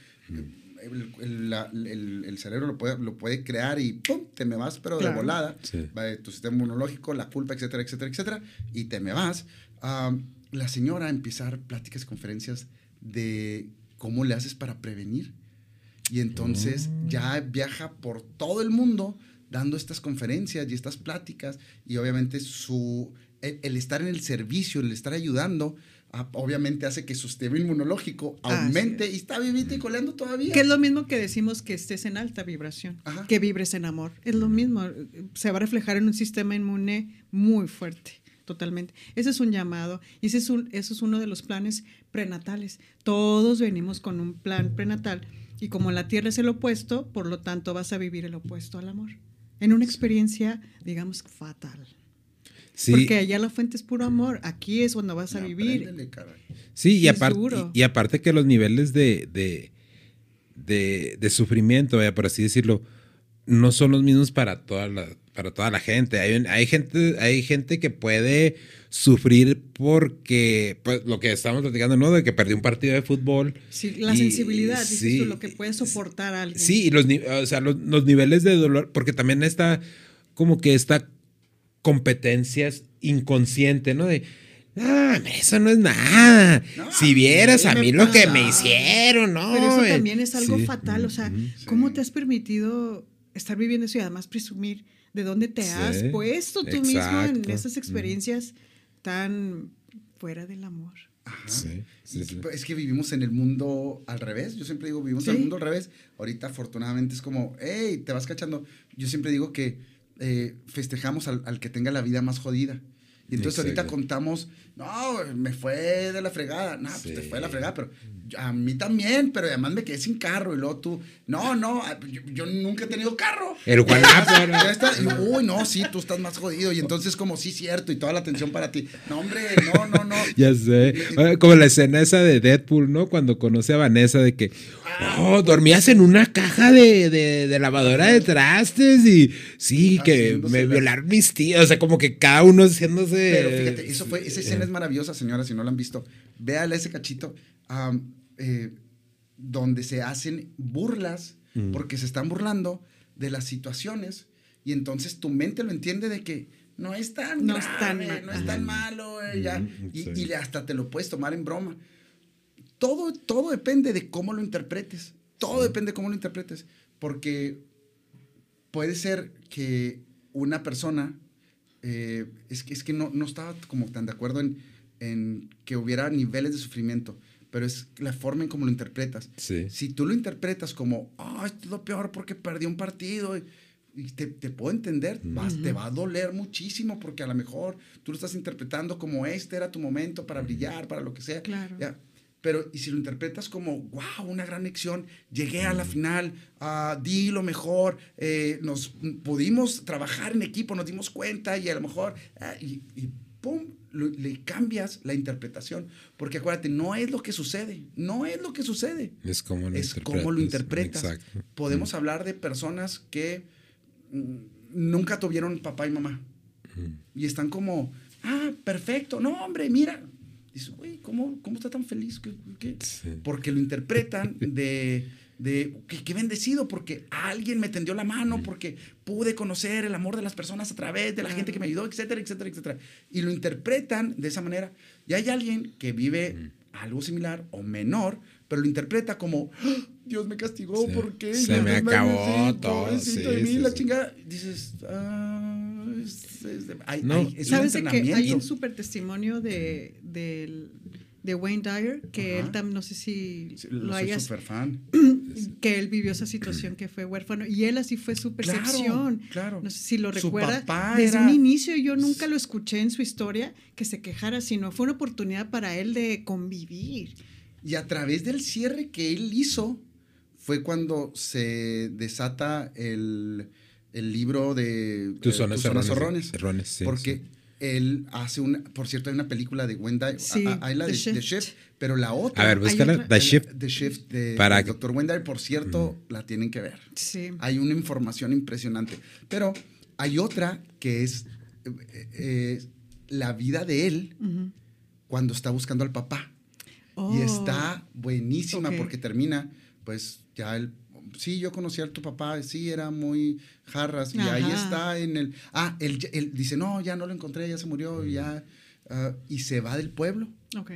B: el, el- la- el- el cerebro lo puede, lo puede crear y ¡pum! te me vas, pero de
C: Claro.
B: volada.
A: Sí.
B: Va de tu sistema inmunológico, la culpa, etcétera, etcétera, etcétera, y te me vas. Ah, la señora dar pláticas, conferencias de cómo le haces para prevenir. Y entonces ya viaja por todo el mundo dando estas conferencias y estas pláticas y obviamente su, el, el estar en el servicio, el estar ayudando, obviamente hace que su sistema inmunológico aumente y está vivito y coleando todavía.
C: Que es lo mismo que decimos que estés en alta vibración,
B: Ajá.
C: que vibres en amor. Es lo mismo, se va a reflejar en un sistema inmune muy fuerte, totalmente. Ese es un llamado y ese es un, eso es uno de los planes prenatales. Todos venimos con un plan prenatal y como la Tierra es el opuesto, por lo tanto vas a vivir el opuesto al amor. En una experiencia, digamos, fatal.
A: Sí,
C: Porque allá la fuente es puro amor, aquí es cuando vas a vivir.
A: sí y, aparte, y, y aparte que los niveles de, de, de, de sufrimiento, vaya, por así decirlo, no son los mismos para toda la, para toda la gente. Hay, hay gente. hay gente que puede sufrir porque, pues, lo que estamos platicando, ¿no? De que perdió un partido de fútbol.
C: Sí, la
A: Y-
C: sensibilidad, dices
A: sí,
C: tú, lo que puede soportar a alguien.
A: Sí, y los, o sea, los, los niveles de dolor, porque también está como que esta competencia es inconsciente, ¿no? De, ah, eso no es nada.
B: No,
A: si vieras a
B: a mí
A: lo que me hicieron, ¿no?
C: Pero eso también es algo
A: sí.
C: fatal, o sea. ¿cómo te has permitido estar viviendo eso y además presumir de dónde te has puesto tú mismo en esas experiencias tan fuera del amor?
B: Ajá.
A: Sí, sí.
B: Es que vivimos en el mundo al revés. Yo siempre digo, vivimos en el mundo al revés. Ahorita, afortunadamente, es como, hey, te vas cachando. Yo siempre digo que eh, festejamos al, al que tenga la vida más jodida. Y entonces ahorita contamos, no, me fue de la fregada. No, pues te fue de la fregada, pero a mí también, pero además me quedé sin carro. Y luego tú, no, no, yo, yo nunca he tenido carro.
A: El
B: y, uy, no, sí, tú estás más jodido. Y entonces, como, sí, cierto, y toda la atención para ti. No, hombre, no, no, no.
A: Ya sé. Como la escena esa de Deadpool, ¿no? Cuando conoce a Vanessa de que, oh, dormías en una caja de, de, de lavadora de trastes y sí, que
B: Haciéndose
A: me violaron mis tíos. O sea, como que cada uno haciéndose.
B: Pero fíjate, eso fue, esa escena es maravillosa, señora, si no la han visto. Véala ese cachito eh, donde se hacen burlas,
A: Mm.
B: porque se están burlando de las situaciones, y entonces tu mente lo entiende de que no es tan
C: No es tan
B: no es tan malo, eh, ya,
A: Mm,
B: y,
A: sí.
B: y hasta te lo puedes tomar en broma. Todo, todo depende de cómo lo interpretes. Todo depende de cómo lo interpretes. Porque puede ser que una persona, eh, es, que- es que no, no estaba como tan de acuerdo en, en que hubiera niveles de sufrimiento, pero es la forma en cómo lo interpretas.
A: Sí.
B: Si tú lo interpretas como, ah, esto es lo peor porque perdí un partido, y, y te, te puedo entender, vas- te va a doler muchísimo porque a lo mejor tú lo estás interpretando como este era tu momento para brillar, para lo que sea.
C: Claro.
B: Ya. Pero, y si lo interpretas como, wow, una gran lección, llegué a la final, ah, di lo mejor, eh, nos pudimos trabajar en equipo, nos dimos cuenta y a lo mejor, ah, y, y pum, lo- le cambias la interpretación. Porque acuérdate, no es lo que sucede, no es lo que sucede,
A: Es como lo
B: es cómo lo interpretas.
A: Exacto.
B: Podemos hablar de personas que mm, nunca tuvieron papá y mamá y están como, ah, perfecto, no, hombre, mira. Dices, güey, ¿cómo, ¿cómo está tan feliz? ¿Qué- qué?
A: Sí.
B: Porque lo interpretan de, de qué, qué bendecido, porque alguien me tendió la mano, porque pude conocer el amor de las personas a través de la gente que me ayudó, etcétera, etcétera, etcétera. Y lo interpretan de esa manera. Y hay alguien que vive algo similar o menor, pero lo interpreta como, "Ah, Dios me castigó,
A: Sí.
B: ¿por qué?
A: Se me acabó todo, sí,
B: de mí,
A: sí,
B: la chingada. Dices, ah, es, es de- hay-
A: No.
B: hay- es un
C: ¿Sabes de que hay un súper testimonio de, de Wayne Dyer? Que
B: Ajá.
C: él también, no sé si
B: Sí,
C: lo hayas,
B: súper fan.
C: que él vivió esa situación que fue huérfano y él así fue su percepción.
B: claro.
C: No sé si lo recuerda. Desde
B: era-
C: un inicio yo nunca lo escuché en su historia que se quejara, sino fue una oportunidad para él de convivir.
B: Y a través del cierre que él hizo fue cuando se desata el, el libro de
A: Tus
B: eh,
A: zonas
B: Tus zonas
A: sí,
B: porque
A: sí.
B: él hace una, por cierto, hay una película de Wendy,
C: Sí,
B: hay la
C: The
B: de,
C: Shift.
B: The Shift, pero la otra,
A: A ver,
C: Hay
A: búscala. The Shift.
B: The Shift de,
A: Para que-
B: Dr. Wendy, por cierto, la tienen que ver.
C: Sí.
B: Hay una información impresionante. Pero hay otra que es eh, eh, la vida de él cuando está buscando al papá.
C: Oh,
B: Y está buenísima porque termina, pues ya él, sí, yo conocí a tu papá, sí, era muy jarras, y ahí está en el, ah, él, él dice, no, ya no lo encontré, ya se murió, y ya, ah, y se va del pueblo,
C: Ok.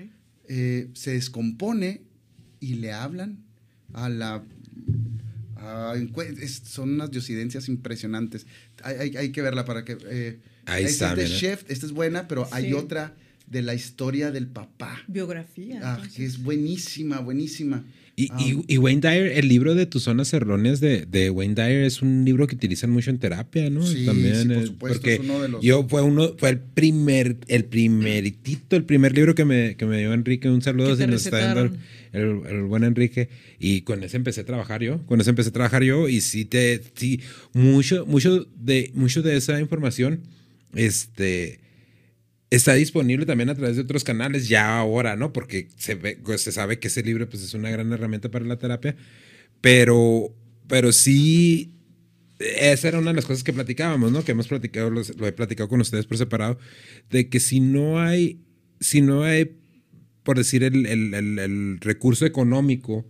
B: eh, se descompone y le hablan a la... a encue- es- son unas diosidencias impresionantes. Hay, hay- hay que verla para que... eh,
A: Ahí
B: esta
A: está,
B: es de
A: mira.
B: Chef, esta es buena, pero hay otra de la historia del papá.
C: Biografía.
B: Ah, que es buenísima, buenísima.
A: Y,
B: Ah,
A: y, y Wayne Dyer, el libro de tus zonas erróneas de, de Wayne Dyer es un libro que utilizan mucho en terapia, ¿no?
B: Sí,
A: También,
B: sí, por supuesto,
A: Porque
B: es uno de los-
A: yo fue uno, fue el primer, el primeritito, el primer libro que me, que me dio Enrique. Un saludo si nos está
C: recetaron.
A: el- el buen Enrique. Y con ese empecé a trabajar yo. Con ese empecé a trabajar yo. Y sí te, sí, mucho, mucho de, mucho de esa información, este está disponible también a través de otros canales ya ahora, ¿no? Porque se, ve, pues, se sabe que ese libro pues, es una gran herramienta para la terapia, pero, pero sí, esa era una de las cosas que platicábamos, ¿no? Que hemos platicado, los- lo he platicado con ustedes por separado, de que si no hay, si no hay, por decir, el, el- el- el recurso económico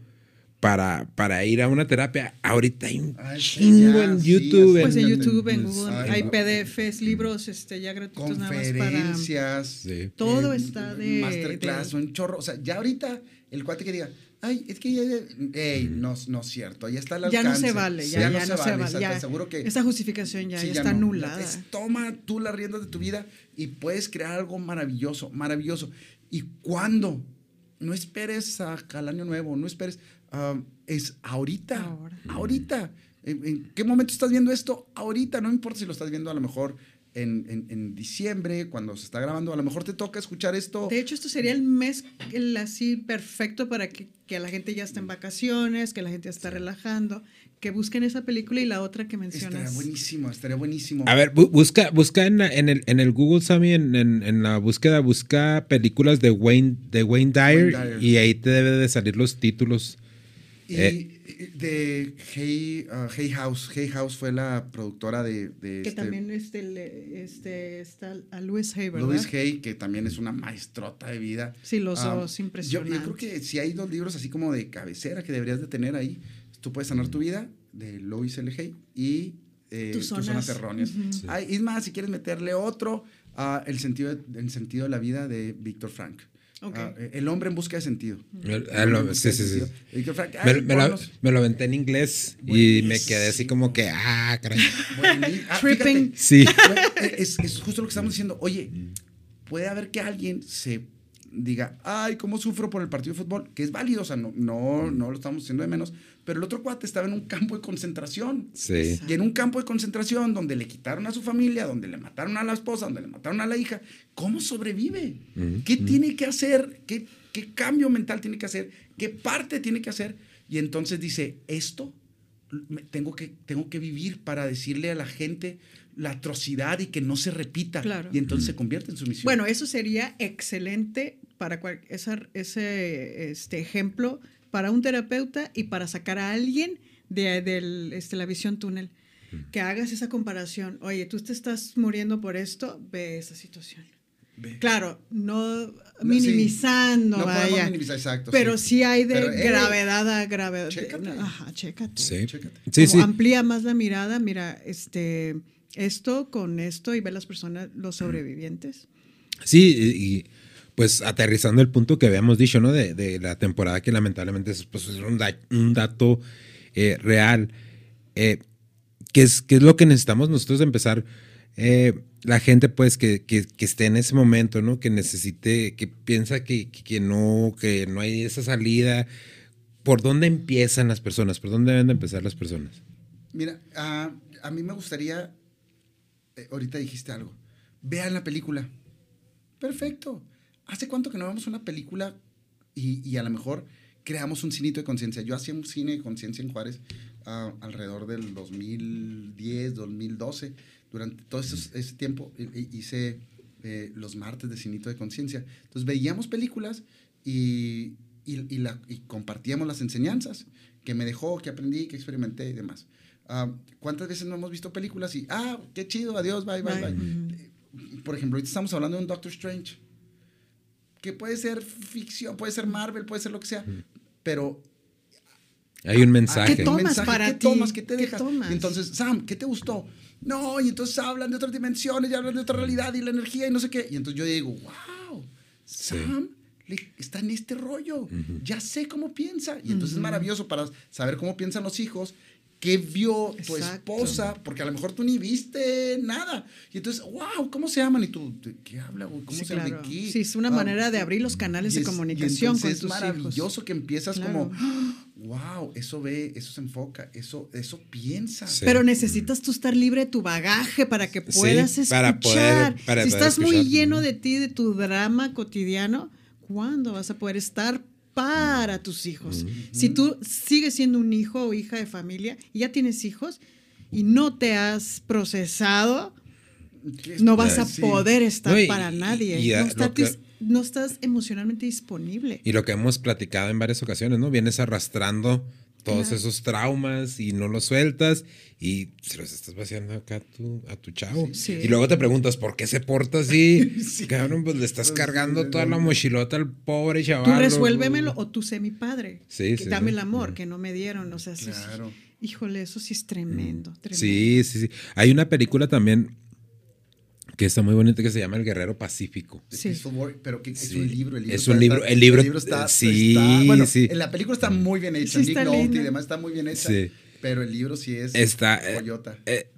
A: para, para ir a una terapia, ahorita hay un
B: Ay, sí,
A: chingo
B: ya,
A: en
B: sí,
A: YouTube.
C: Pues en
B: Fíjate,
C: YouTube, en
B: pues,
C: Google,
B: ay,
C: hay. PDFs, libros este, ya gratuitos nada más para...
B: Conferencias.
A: Sí.
C: Todo
B: eh,
C: está de-
B: Masterclass,
C: de-
B: un chorro. O sea, ya ahorita el cuate que diga, ay, es que ya. Ey, no, no es cierto. Ya está el
C: Ya no se vale, ya, ya, no se vale. ya,
B: aseguro que.
C: esa justificación ya,
B: Sí,
C: ya
B: ya
C: está
B: no.
C: anulada.
B: Es, toma tú las riendas de tu vida y puedes crear algo maravilloso, maravilloso. ¿Y cuándo? No esperes a- al año nuevo, no esperes. Ah, es ahorita.
C: Ahora.
B: Ahorita. ¿En, en qué momento estás viendo esto? Ahorita. No importa si lo estás viendo a lo mejor en, en- en diciembre, cuando se está grabando. A lo mejor te toca escuchar esto.
C: De hecho, esto sería el mes el así perfecto para que, que la gente ya esté en vacaciones, que la gente ya está relajando, que busquen esa película y la otra que
B: Estaría
C: mencionas.
B: buenísimo, estaría buenísimo.
A: A ver, bu- busca, busca en, la- en el, en el Google, Sammy, en, en- en la búsqueda, busca películas de Wayne, de Wayne Dyer,
B: Wayne Dyer.
A: y ahí te debe de salir los títulos.
B: Y
A: Eh.
B: de Hay, uh, Hay House. Hay House fue la productora de. de
C: Que
B: este
C: también este, este, está a Louis Hay, ¿verdad?
B: Louis Hay, que también es una maestrota de vida.
C: Sí, los
B: Ah,
C: dos,
B: yo,
C: impresionantes.
B: yo creo que si hay dos libros así como de cabecera que deberías de tener ahí, tú puedes sanar tu vida, de Louis L. Hay, y eh,
C: Tus
B: tus zonas,
C: zonas.
B: erróneas.
C: Ujú.
A: Sí.
B: Ay, y más, si quieres meterle otro, ah, el, sentido de, el sentido de la vida de Víctor Frank. Ah, el hombre en busca de sentido.
A: El-
B: hombre en
A: sí,
B: busca
A: sí,
B: de
A: sí.
B: sentido.
A: Me, lo, aventé en inglés y me quedé así como que, ah, caray.
B: Ah,
C: Tripping.
B: fíjate,
A: Sí.
B: es, es justo lo que estamos diciendo. Oye, puede haber que alguien se diga, ay, cómo sufro por el partido de fútbol, que es válido, o sea, no, no, no lo estamos haciendo de menos, pero el otro cuate estaba en un campo de concentración.
A: Sí.
B: Y en un campo de concentración donde le quitaron a su familia, donde le mataron a la esposa, donde le mataron a la hija, ¿cómo sobrevive? ¿Qué tiene que hacer? ¿Qué, ¿Qué cambio mental tiene que hacer? ¿Qué parte tiene que hacer? Y entonces dice, esto me- tengo que, tengo que vivir para decirle a la gente la atrocidad y que no se repita.
C: Claro.
B: Y entonces se convierte en su misión.
C: Bueno, eso sería excelente para cual- esa- ese este, ejemplo para un terapeuta y para sacar a alguien de, del, este, la visión túnel. Que hagas esa comparación. Oye, tú te estás muriendo por esto, ve esa situación.
B: Ve.
C: Claro, no
B: No,
C: minimizando,
B: sí. No podemos
C: vaya.
B: minimizar, exacto.
C: pero sí, hay de
B: Pero, hey,
C: gravedad a gravedad.
B: chécate.
C: Ajá, chécate.
A: Sí.
B: Chécate.
A: Sí,
C: Como
A: sí.
C: amplía más la mirada, mira, este, esto con esto y ve las personas, los sobrevivientes.
A: Sí, y, y, pues aterrizando el punto que habíamos dicho, ¿no? De, de la temporada que lamentablemente es, pues, es un, da- un dato eh, real. Eh, ¿qué, es, ¿Qué es lo que necesitamos nosotros de empezar? Eh, la gente, pues, que, que, que esté en ese momento, ¿no? Que necesite, que piensa que, que, no, que no hay esa salida. ¿Por dónde empiezan las personas? ¿Por dónde deben de empezar las personas?
B: Mira, ah, a mí me gustaría, eh, ahorita dijiste algo, vean la película. Perfecto. ¿Hace cuánto que no vemos una película y, y a lo mejor creamos un cinito de conciencia? Yo hacía un cine de conciencia en Juárez ah, alrededor del 2010, 2012. Durante todo ese tiempo hice eh, los martes de cinito de conciencia. Entonces veíamos películas y, y, y la- y compartíamos las enseñanzas que me dejó, que aprendí, que experimenté y demás. Ah, ¿Cuántas veces no hemos visto películas y, ah, qué chido, adiós, bye, bye, bye? Por ejemplo, ahorita estamos hablando de un Doctor Strange, que puede ser ficción, puede ser Marvel, puede ser lo que sea, pero
A: Hay un mensaje.
C: ¿Qué tomas
B: mensaje,
C: para
B: ¿qué
C: ti?
B: tomas? ¿Qué te
C: ¿Qué
B: dejas?
C: tomas?
B: Entonces, Sam, ¿qué te gustó? No, y entonces hablan de otras dimensiones y hablan de otra realidad y la energía y no sé qué. Y entonces yo digo, wow, Sam le- está en este rollo. Ya sé cómo piensa. Y entonces es maravilloso para saber cómo piensan los hijos. ¿Qué vio tu
C: Exacto.
B: esposa? Porque a lo mejor tú ni viste nada. Y entonces, wow, ¿cómo se llaman? Y tú, ¿de qué habla? güey? ¿Cómo
C: Sí,
B: se llama?
C: claro.
B: ¿De qué?
C: Sí, es una
B: Ah,
C: manera de abrir los canales
B: y
C: de
B: es- y
C: comunicación con
B: entonces
C: tus
B: es
C: hijos.
B: maravilloso que empiezas
C: Claro.
B: como, wow, eso ve, eso se enfoca, eso, eso piensa.
A: Sí.
C: Pero necesitas tú estar libre de tu bagaje para que
A: Sí,
C: puedas escuchar.
A: para poder- para
C: si estás muy lleno de ti, de tu drama cotidiano, ¿cuándo vas a poder estar para tus hijos? Si tú sigues siendo un hijo o hija de familia y ya tienes hijos y no te has procesado,
B: ¿Qué
C: no vas a
B: Sí.
C: poder estar
A: No, y-
C: para nadie.
A: y- y a-
C: no,
A: que-
C: no estás emocionalmente disponible.
A: Y lo que hemos platicado en varias ocasiones, ¿no? Vienes arrastrando todos esos traumas y no los sueltas y se los estás vaciando acá a tu, a tu chavo.
C: Sí.
A: Y luego te preguntas, ¿por qué se porta así?
B: Sí.
A: Cabrón, pues le estás
B: Pues,
A: cargando
B: sí,
A: toda la mochilota al pobre
C: Tú
A: chaval.
C: resuélvemelo o tú sé mi padre.
A: Sí,
C: Que
A: sí,
C: Dame el amor que no me dieron. O sea.
B: Claro.
C: Híjole, eso sí es tremendo. tremendo.
A: Sí, sí, sí. Hay una película también que está muy bonita que se llama El Guerrero Pacífico.
B: The
C: Sí.
B: Pero que es
A: Sí.
B: un libro. El libro
A: Es
B: está-
A: un libro,
B: está-
A: el libro-
B: está,
A: sí,
B: está- bueno,
A: sí.
B: en la película está muy bien hecha.
C: Sí,
B: Nick
C: está
B: Nolte y demás está muy bien hecha.
A: Sí.
B: Pero el libro sí es
A: Está, eh,
B: joyota.
A: Eh,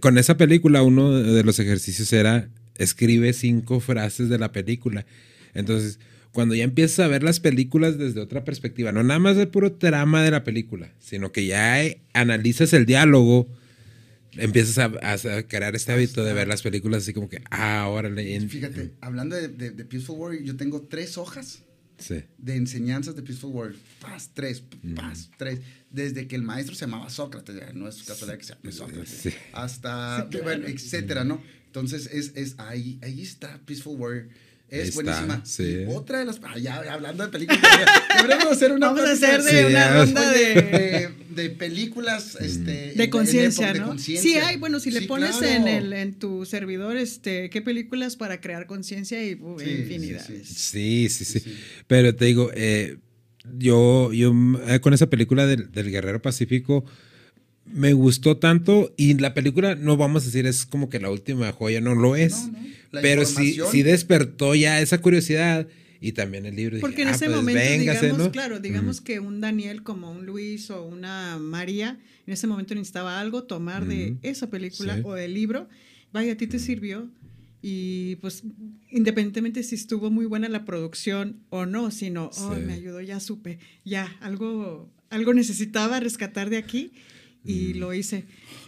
A: con esa película, uno de los ejercicios era escribe cinco frases de la película. Entonces, cuando ya empiezas a ver las películas desde otra perspectiva, no nada más del puro trama de la película, sino que ya eh, analizas el diálogo, empiezas a, a crear este hábito de ver las películas así como que, ah, órale. en-
B: Fíjate, hablando de, de- de Peaceful Warrior, yo tengo tres hojas
A: Sí.
B: de enseñanzas de Peaceful Warrior. Paz, tres, paz, tres. Desde que el maestro se llamaba Sócrates, no es casualidad que se llame Sócrates,
A: Sí.
B: hasta, bueno, etcétera, ¿no? Entonces, es, es ahí, ahí está Peaceful Warrior. Es
A: está,
B: buenísima.
A: sí.
B: Y otra de las. ah, ya hablando de películas. Deberíamos hacer una.
C: Vamos a hacer de
A: Sí,
C: una ronda de,
B: de, de películas este, en-
C: de
B: en
C: conciencia,
B: de
C: ¿no? Sí, hay, bueno, si le
B: Sí,
C: pones
B: claro.
C: en el en tu servidor, este, qué películas para crear conciencia y uh,
B: Sí, sí,
C: infinidades.
A: Sí, sí, sí.
B: Sí.
A: Pero te digo, eh, yo, yo eh, con esa película del, del Guerrero Pacífico me gustó tanto y la película no vamos a decir es como que la última joya, no lo es.
B: No, no. La
A: Pero sí, sí despertó ya esa curiosidad y también el libro.
C: Porque
A: dije,
C: en
A: ah,
C: ese
A: pues
C: momento,
A: véngase,
C: digamos,
A: ¿no?
C: claro, digamos que un Daniel como un Luis o una María, en ese momento necesitaba algo tomar de esa película
A: Sí.
C: o del libro. Vaya, a ti te sirvió. Y pues, independientemente si estuvo muy buena la producción o no, sino, oh,
A: Sí.
C: me ayudó, ya supe, ya, algo, algo necesitaba rescatar de aquí y
A: Mm.
C: lo hice.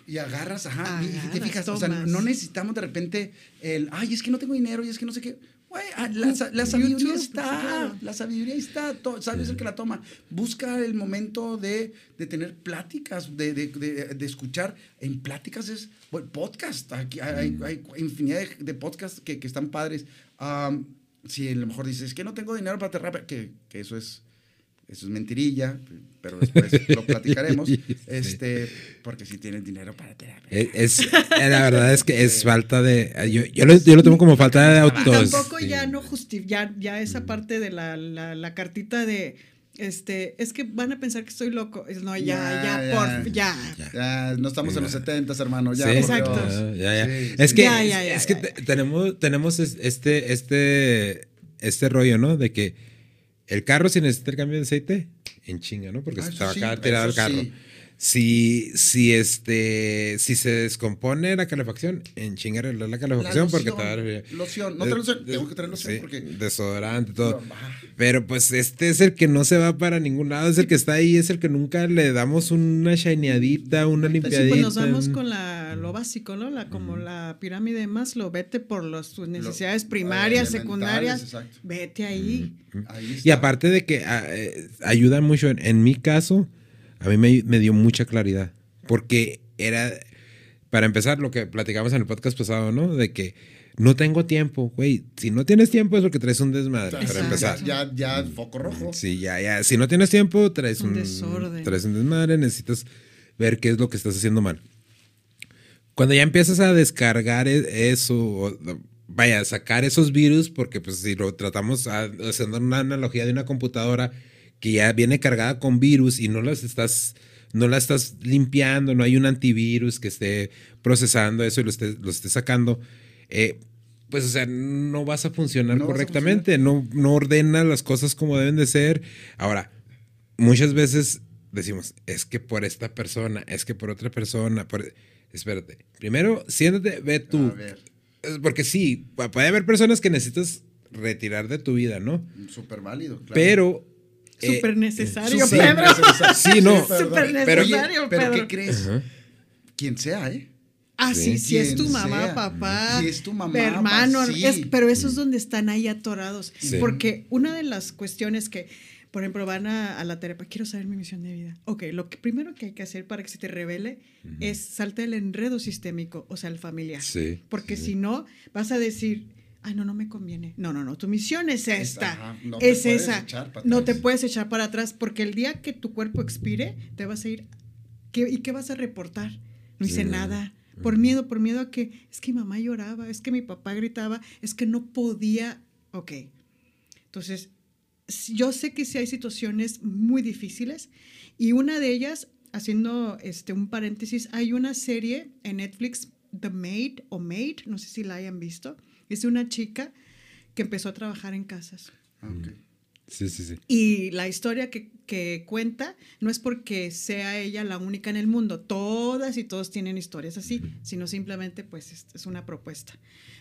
B: Y agarras, ajá, y- y te
C: Agarras,
B: fijas, o sea,
C: tomas.
B: no necesitamos de repente el, ay, es que no tengo dinero y es que no sé qué. Güey, ah, la, la sabiduría
C: YouTube,
B: está, la sabiduría está, to- sabes el que la toma. Busca el momento de, de tener pláticas, de, de, de- escuchar. En pláticas es, bueno, podcast, aquí hay,
A: Mm.
B: hay infinidad de, podcasts que, que están padres. Am, si a lo mejor dices, es que no tengo dinero para terapia, que, que eso es... Eso es mentirilla, pero después lo platicaremos.
A: Sí.
B: Este, porque si tienes dinero para terapia.
A: Es, es- eh, la verdad es que es falta de. Yo, yo, lo, yo lo tomo como falta de
C: Y
A: autos.
C: tampoco ya no justifica, ya, ya esa parte de la, la, la cartita de, este, es que van a pensar que estoy loco. Es, no, ya,
B: Ya,
C: ya,
B: ya.
C: por, ya.
B: Ya, no estamos en los 70, hermano. Ya,
A: Sí.
B: por
C: Exacto.
B: Dios.
A: Ya, ya.
B: Sí,
A: es
B: sí.
A: que,
C: Ya,
A: es,
C: ya, ya,
A: es que tenemos, tenemos es- este, este, este rollo, ¿no? De que el carro, si necesita el cambio de aceite, en chinga, ¿no? Porque
B: Ah,
A: estaba
B: sí,
A: acá tirado el carro.
B: sí.
A: Si, si, este, si se descompone la calefacción, en chinga arreglar la calefacción
B: La
A: porque
B: loción,
A: te va a-
B: loción. No trae loción, tengo que traer loción
A: sí,
B: porque-
A: Desodorante, todo.
B: No.
A: Pero pues este es el que no se va para ningún lado, es el que está ahí, es el que nunca le damos una shineadita, una
C: Sí,
A: limpiadita.
C: pues nos vamos con la, lo básico, ¿no? La, como la pirámide de Maslow, vete por los, tus necesidades primarias,
B: elementales,
C: secundarias,
B: exacto.
C: vete ahí.
A: Y aparte de que ah, eh, ayuda mucho, en, en mi caso, a mí me, me dio mucha claridad. Porque era, para empezar, lo que platicamos en el podcast pasado, ¿no? De que no tengo tiempo, güey. Si no tienes tiempo es porque traes un desmadre, para empezar.
B: Ya, ya, foco rojo.
A: Sí, ya, ya. Si no tienes tiempo, traes
C: Un
A: un,
C: desorden.
A: Traes un desmadre, necesitas ver qué es lo que estás haciendo mal. Cuando ya empiezas a descargar e- eso, o, vaya, a sacar esos virus, porque pues si lo tratamos a- haciendo una analogía de una computadora que ya viene cargada con virus y no las estás, no la estás limpiando, no hay un antivirus que esté procesando eso y lo esté, lo esté sacando, eh, pues o sea, no vas a funcionar
B: No vas a
A: correctamente, no, no ordena las cosas como deben de ser. Ahora, muchas veces decimos, es que por esta persona, es que por otra persona, por... espérate, primero siéntate, ve tú,
B: A ver,
A: Es porque sí, pu- puede haber personas que necesitas retirar de tu vida, ¿no?
B: súper válido. claro.
A: Pero... eh,
C: Súper necesario,
A: sí,
C: Pedro.
A: Sí, no.
C: Súper
B: Pero,
C: necesario,
B: oye, pero
C: Pedro.
B: ¿qué crees?
A: Ajá.
B: Quien sea, ¿eh?
C: Ah, sí,
A: Sí.
C: si es tu mamá,
B: sea.
C: papá,
B: Si es tu mamá,
C: hermano,
B: sí.
C: es- pero esos es donde están ahí atorados.
A: Sí.
C: Porque una de las cuestiones que, por ejemplo, van a, a la terapia, quiero saber mi misión de vida. Ok, lo que primero que hay que hacer para que se te revele es salte el enredo sistémico, o sea, el familiar.
A: Sí,
C: Porque
A: sí.
C: si no, vas a decir, ay, no, no me conviene. No, no, no, tu misión es
B: Es-
C: esta.
B: ajá, no
C: es esa. No te puedes echar para atrás porque el día que tu cuerpo expire, te vas a ir. ¿qué- ¿Y qué vas a reportar? No hice
A: Sí.
C: nada. Por miedo, por miedo a que es que mi mamá lloraba, es que mi papá gritaba, es que no podía. Ok. Entonces, yo sé que sí hay situaciones muy difíciles y una de ellas, haciendo este, un paréntesis, hay una serie en Netflix, The Maid o Maid, no sé si la hayan visto, es una chica que empezó a trabajar en casas.
B: Ah, ok.
A: Sí, sí, sí.
C: Y la historia que, que cuenta no es porque sea ella la única en el mundo, todas y todos tienen historias así, sino simplemente pues es, es una propuesta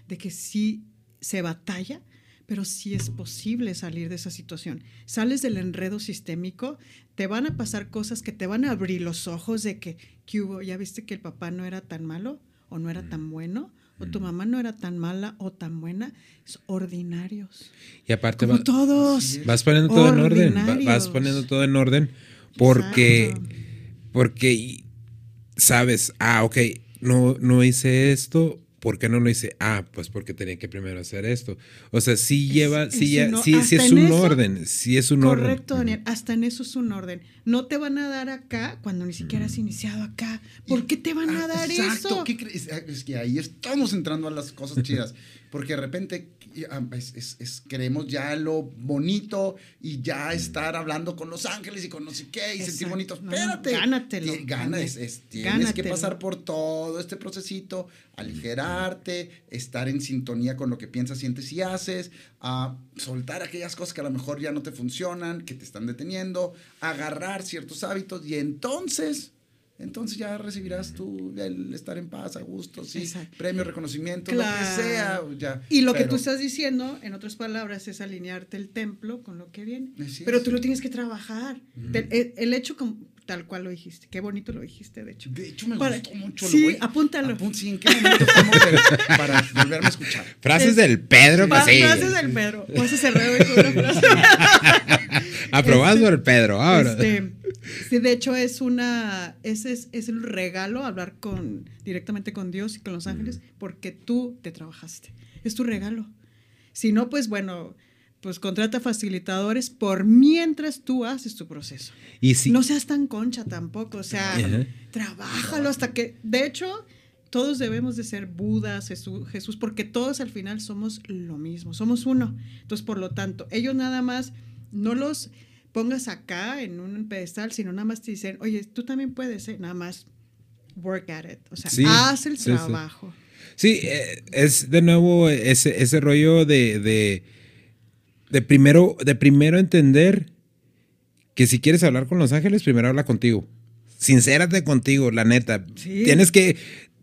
C: de que sí se batalla pero sí es posible salir de esa situación. Sales del enredo sistémico, te van a pasar cosas que te van a abrir los ojos de que, ¿qué hubo? ¿Ya viste que el papá no era tan malo o no era tan bueno? O tu mamá no era tan mala o tan buena. Es ordinarios.
A: Y aparte
C: Como
A: va-
C: todos.
A: Vas poniendo todo en orden. va- Vas poniendo todo en orden porque,
C: Exacto.
A: porque sabes, ah, ok, no, no hice esto. ¿Por qué no lo hice? Ah, pues porque tenía que primero hacer esto. O sea, sí lleva,
C: es
A: sí, ya, sí, es un
C: eso-
A: orden, sí es un
C: Correcto,
A: orden.
C: Daniel. Hasta en eso es un orden. No te van a dar acá cuando ni siquiera has iniciado acá. ¿Por qué te van a
B: Ah,
C: dar
B: exacto.
C: eso?
B: ¿Qué crees? Es que ahí estamos entrando a las cosas chidas. Porque de repente ah, es, es- es- queremos ya lo bonito y ya estar hablando con los ángeles y con no sé qué y sentir
C: Exacto.
B: bonitos.
C: No,
B: Espérate.
C: gánatelo,
B: Gana, es- es- tienes que pasar por todo este procesito, aligerarte, estar en sintonía con lo que piensas, sientes y haces, a soltar aquellas cosas que a lo mejor ya no te funcionan, que te están deteniendo, agarrar ciertos hábitos y entonces entonces ya recibirás tú el estar en paz, a gusto, sí,
C: Exacto.
B: premio, reconocimiento,
C: Claro.
B: lo que sea. Ya.
C: Y lo que tú estás diciendo, en otras palabras, es alinearte el templo con lo que viene. Pero tú lo tienes que trabajar. El, el hecho como- tal cual lo dijiste. Qué bonito lo dijiste, de hecho.
B: De hecho, me
C: Para-
B: gustó mucho.
C: sí,
B: lo voy-
C: apúntalo.
B: apún- sí, ¿en qué momento estamos de- para volverme a escuchar?
A: Frases
C: Es-
A: del Pedro, pues sí.
C: Frases del Pedro. Vas a cerrar con una frase.
A: Aprobado
C: Este,
A: por el Pedro. Ahora.
C: Este, sí, de hecho es una, ese es, es el regalo hablar con directamente con Dios y con los ángeles, porque tú te trabajaste. Es tu regalo. Si no, pues bueno, pues contrata facilitadores por mientras tú haces tu proceso.
A: y sí.
C: No seas tan concha tampoco, o sea,
A: Ajá.
C: trabájalo hasta que, de hecho, todos debemos de ser Budas, Jesús, Jesús, porque todos al final somos lo mismo, somos uno. Entonces, por lo tanto, ellos nada más no los pongas acá en un pedestal, sino nada más te dicen, oye, tú también puedes, ¿eh? nada más work at it, o sea,
A: Sí,
C: haz el
A: sí, sí.
C: trabajo.
A: Sí, eh, es de nuevo ese, ese rollo de, de, de primero, de primero entender que si quieres hablar con los ángeles, primero habla contigo. Sincérate contigo, la neta.
C: Sí.
A: Tienes que.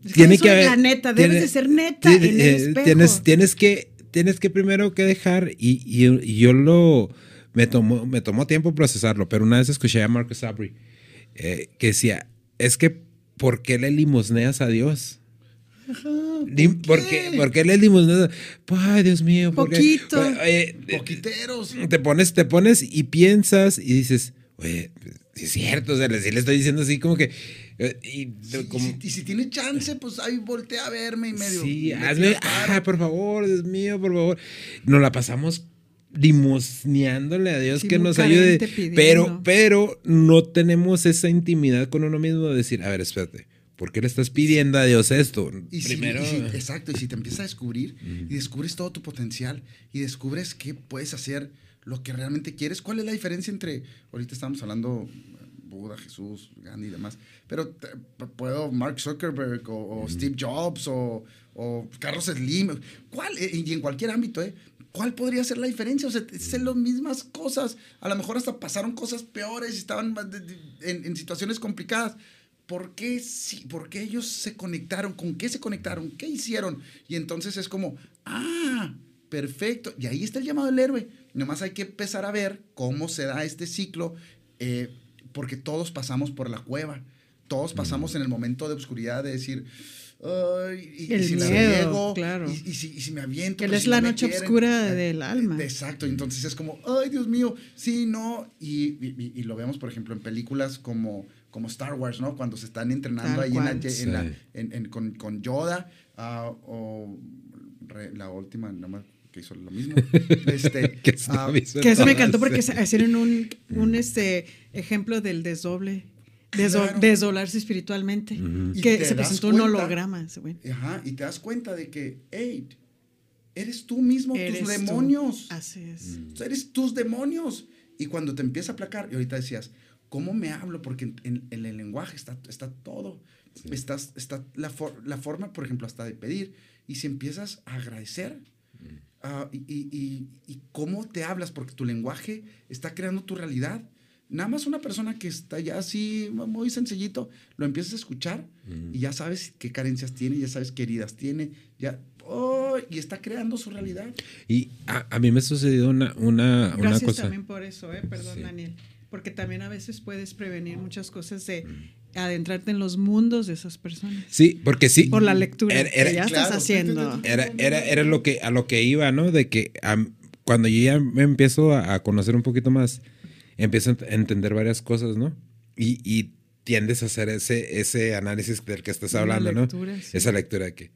C: Es que
A: tiene que haber-
C: la neta, debes
A: tiene-
C: de ser neta
A: tiene-
C: en el
A: eh,
C: espejo.
A: Tienes, tienes que, tienes que primero que dejar, y, y- y yo lo me tomó, me tomó tiempo procesarlo, pero una vez escuché a Marcus Sabri eh, que decía, es que ¿por qué le limosneas a Dios? ¿Por qué? ¿Por qué le limosneas? Ay, Dios mío. ¿por qué?
C: Poquito.
A: Oye, eh,
B: Poquiteros.
A: te pones, te pones y piensas y dices, oye, es cierto, o sea, le- sí le estoy diciendo así como que, eh, y,
B: Sí, y,
A: como,
B: si, y si tiene chance, pues ahí voltea a verme y medio.
A: sí,
B: me
A: hazme, ah, por favor, Dios mío, por favor. Nos la pasamos limosneándole a Dios
C: Sí,
A: que nos ayude,
C: pidiendo.
A: pero, pero no tenemos esa intimidad con uno mismo de decir, a ver, espérate, ¿por qué le estás pidiendo a Dios esto?
B: Y si-
A: Primero,
B: y si- exacto, y si te empiezas a descubrir y descubres todo tu potencial y descubres que puedes hacer lo que realmente quieres, ¿cuál es la diferencia entre, ahorita estamos hablando eh, Buda, Jesús, Gandhi y demás, pero te- puedo Mark Zuckerberg o, o Steve Jobs o, o Carlos Slim, ¿cuál? Eh, Y en cualquier ámbito, ¿eh? ¿Cuál podría ser la diferencia? O sea, es las mismas cosas. A lo mejor hasta pasaron cosas peores y estaban en, en situaciones complicadas. ¿Por qué, sí, ¿Por qué ellos se conectaron? ¿Con qué se conectaron? ¿Qué hicieron? Y entonces es como, ah, perfecto. Y ahí está el llamado del héroe. Nomás hay que empezar a ver cómo se da este ciclo, eh, porque todos pasamos por la cueva. Todos pasamos en el momento de oscuridad de decir, y, y
C: El
B: si la
C: miedo,
B: riego,
C: claro.
B: y, y si, y si me aviento.
C: Que
B: pues,
C: es
B: si
C: la
B: no
C: noche
B: quieren.
C: oscura
B: Eh,
C: del alma.
B: Exacto, entonces es como, ay, Dios mío, sí, no. Y, y- y lo vemos, por ejemplo, en películas como, como Star Wars, ¿no? Cuando se están entrenando
C: Tal
B: ahí en la,
C: cual.
B: en la-
A: Sí.
B: en- en- con, con Yoda, ah, o re- la última, nada más que hizo lo mismo. este,
A: que es aviso
C: Que eso me encantó porque hicieron un, un este, ejemplo del desdoble, deso-
B: Claro.
C: desdoblarse espiritualmente, que se presentó un holograma.
B: Ajá, y te das cuenta de que, hey, eres tú mismo,
C: Eres
B: tus
C: tú.
B: demonios.
C: Así es.
B: Sea, eres tus demonios. Y cuando te empieza a aplacar, y ahorita decías, ¿cómo me hablo? Porque en, en- en el lenguaje está, está todo. Estás, está la, for- la forma, por ejemplo, hasta de pedir. Y si empiezas a agradecer, ah, y, y- y- y cómo te hablas, porque tu lenguaje está creando tu realidad. Nada más una persona que está ya así, muy sencillito, lo empiezas a escuchar y ya sabes qué carencias tiene, ya sabes qué heridas tiene, ya, todo y está creando su realidad.
A: Y a, a mí me ha sucedido una, una, una
C: Gracias
A: cosa.
C: también por eso, ¿eh? perdón
A: Sí.
C: Daniel, porque también a veces puedes prevenir muchas cosas de
A: Mm.
C: adentrarte en los mundos de esas personas.
A: Sí, porque sí.
C: Por la lectura
A: Era- era-
C: que ya
B: claro.
C: estás haciendo.
A: Era, era, era lo que, a lo que iba, ¿no? De que cuando yo ya me empiezo a, conocer un poquito más, empiezo a ent- a entender varias cosas, ¿no? Y, y tiendes a hacer ese, ese análisis del que estás hablando,
C: lectura,
A: ¿no?
C: sí.
A: Esa lectura de que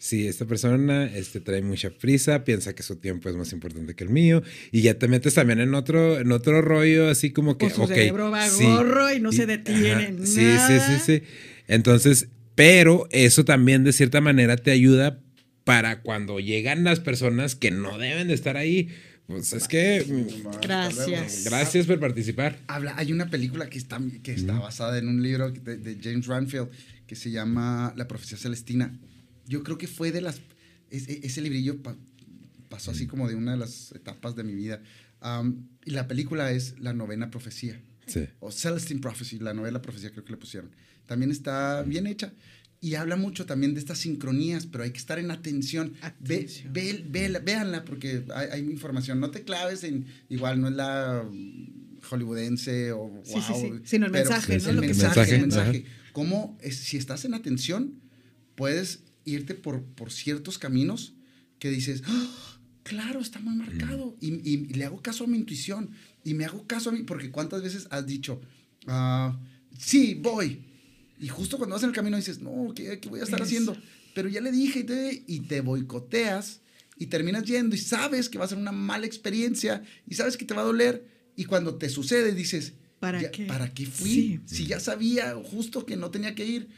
A: si esta persona este, trae mucha prisa, piensa que su tiempo es más importante que el mío, y ya te metes también en otro, en otro rollo, así como que,
C: O su
A: ok,
C: cerebro va
A: sí,
C: gorro y no se detiene
A: ajá,
C: en
A: Sí,
C: nada.
A: sí, sí, sí. Entonces, pero eso también de cierta manera te ayuda para cuando llegan las personas que no deben de estar ahí. Pues es que mm,
C: Gracias.
A: gracias por participar.
B: Habla, hay una película que está, que está basada en un libro de, de James Ranfield que se llama La Profecía Celestina. Yo creo que fue de las... Ese, ese librillo pa- pasó así como de una de las etapas de mi vida. Am, y la película es La Novena Profecía.
A: Sí.
B: o Celestine Prophecy, la novela profecía creo que le pusieron. También está bien hecha y habla mucho también de estas sincronías, pero hay que estar en atención. Ve,
C: Atención.
B: ve- ve- véanla porque hay, hay información. No te claves en, igual no es la mm, hollywoodense o
C: Sí, sí,
B: wow,
C: sí. Sino el mensaje, ¿no?
B: El
C: Lo que
B: mensaje,
A: mensaje,
B: el mensaje. Cómo es- si estás en atención, puedes irte por, por ciertos caminos que dices, "Ah, claro, está muy marcado. Y, y- y le hago caso a mi intuición. Y me hago caso a mí, porque cuántas veces has dicho, ah, sí, voy. Y justo cuando vas en el camino dices, no, ¿qué, qué voy a estar
C: Eso.
B: haciendo? Pero ya le dije y te, y te boicoteas y terminas yendo y sabes que va a ser una mala experiencia y sabes que te va a doler. Y cuando te sucede dices,
C: ¿Para
B: ya-
C: qué?
B: ¿Para qué fui?
C: Sí.
B: Si ya sabía justo que no tenía que ir,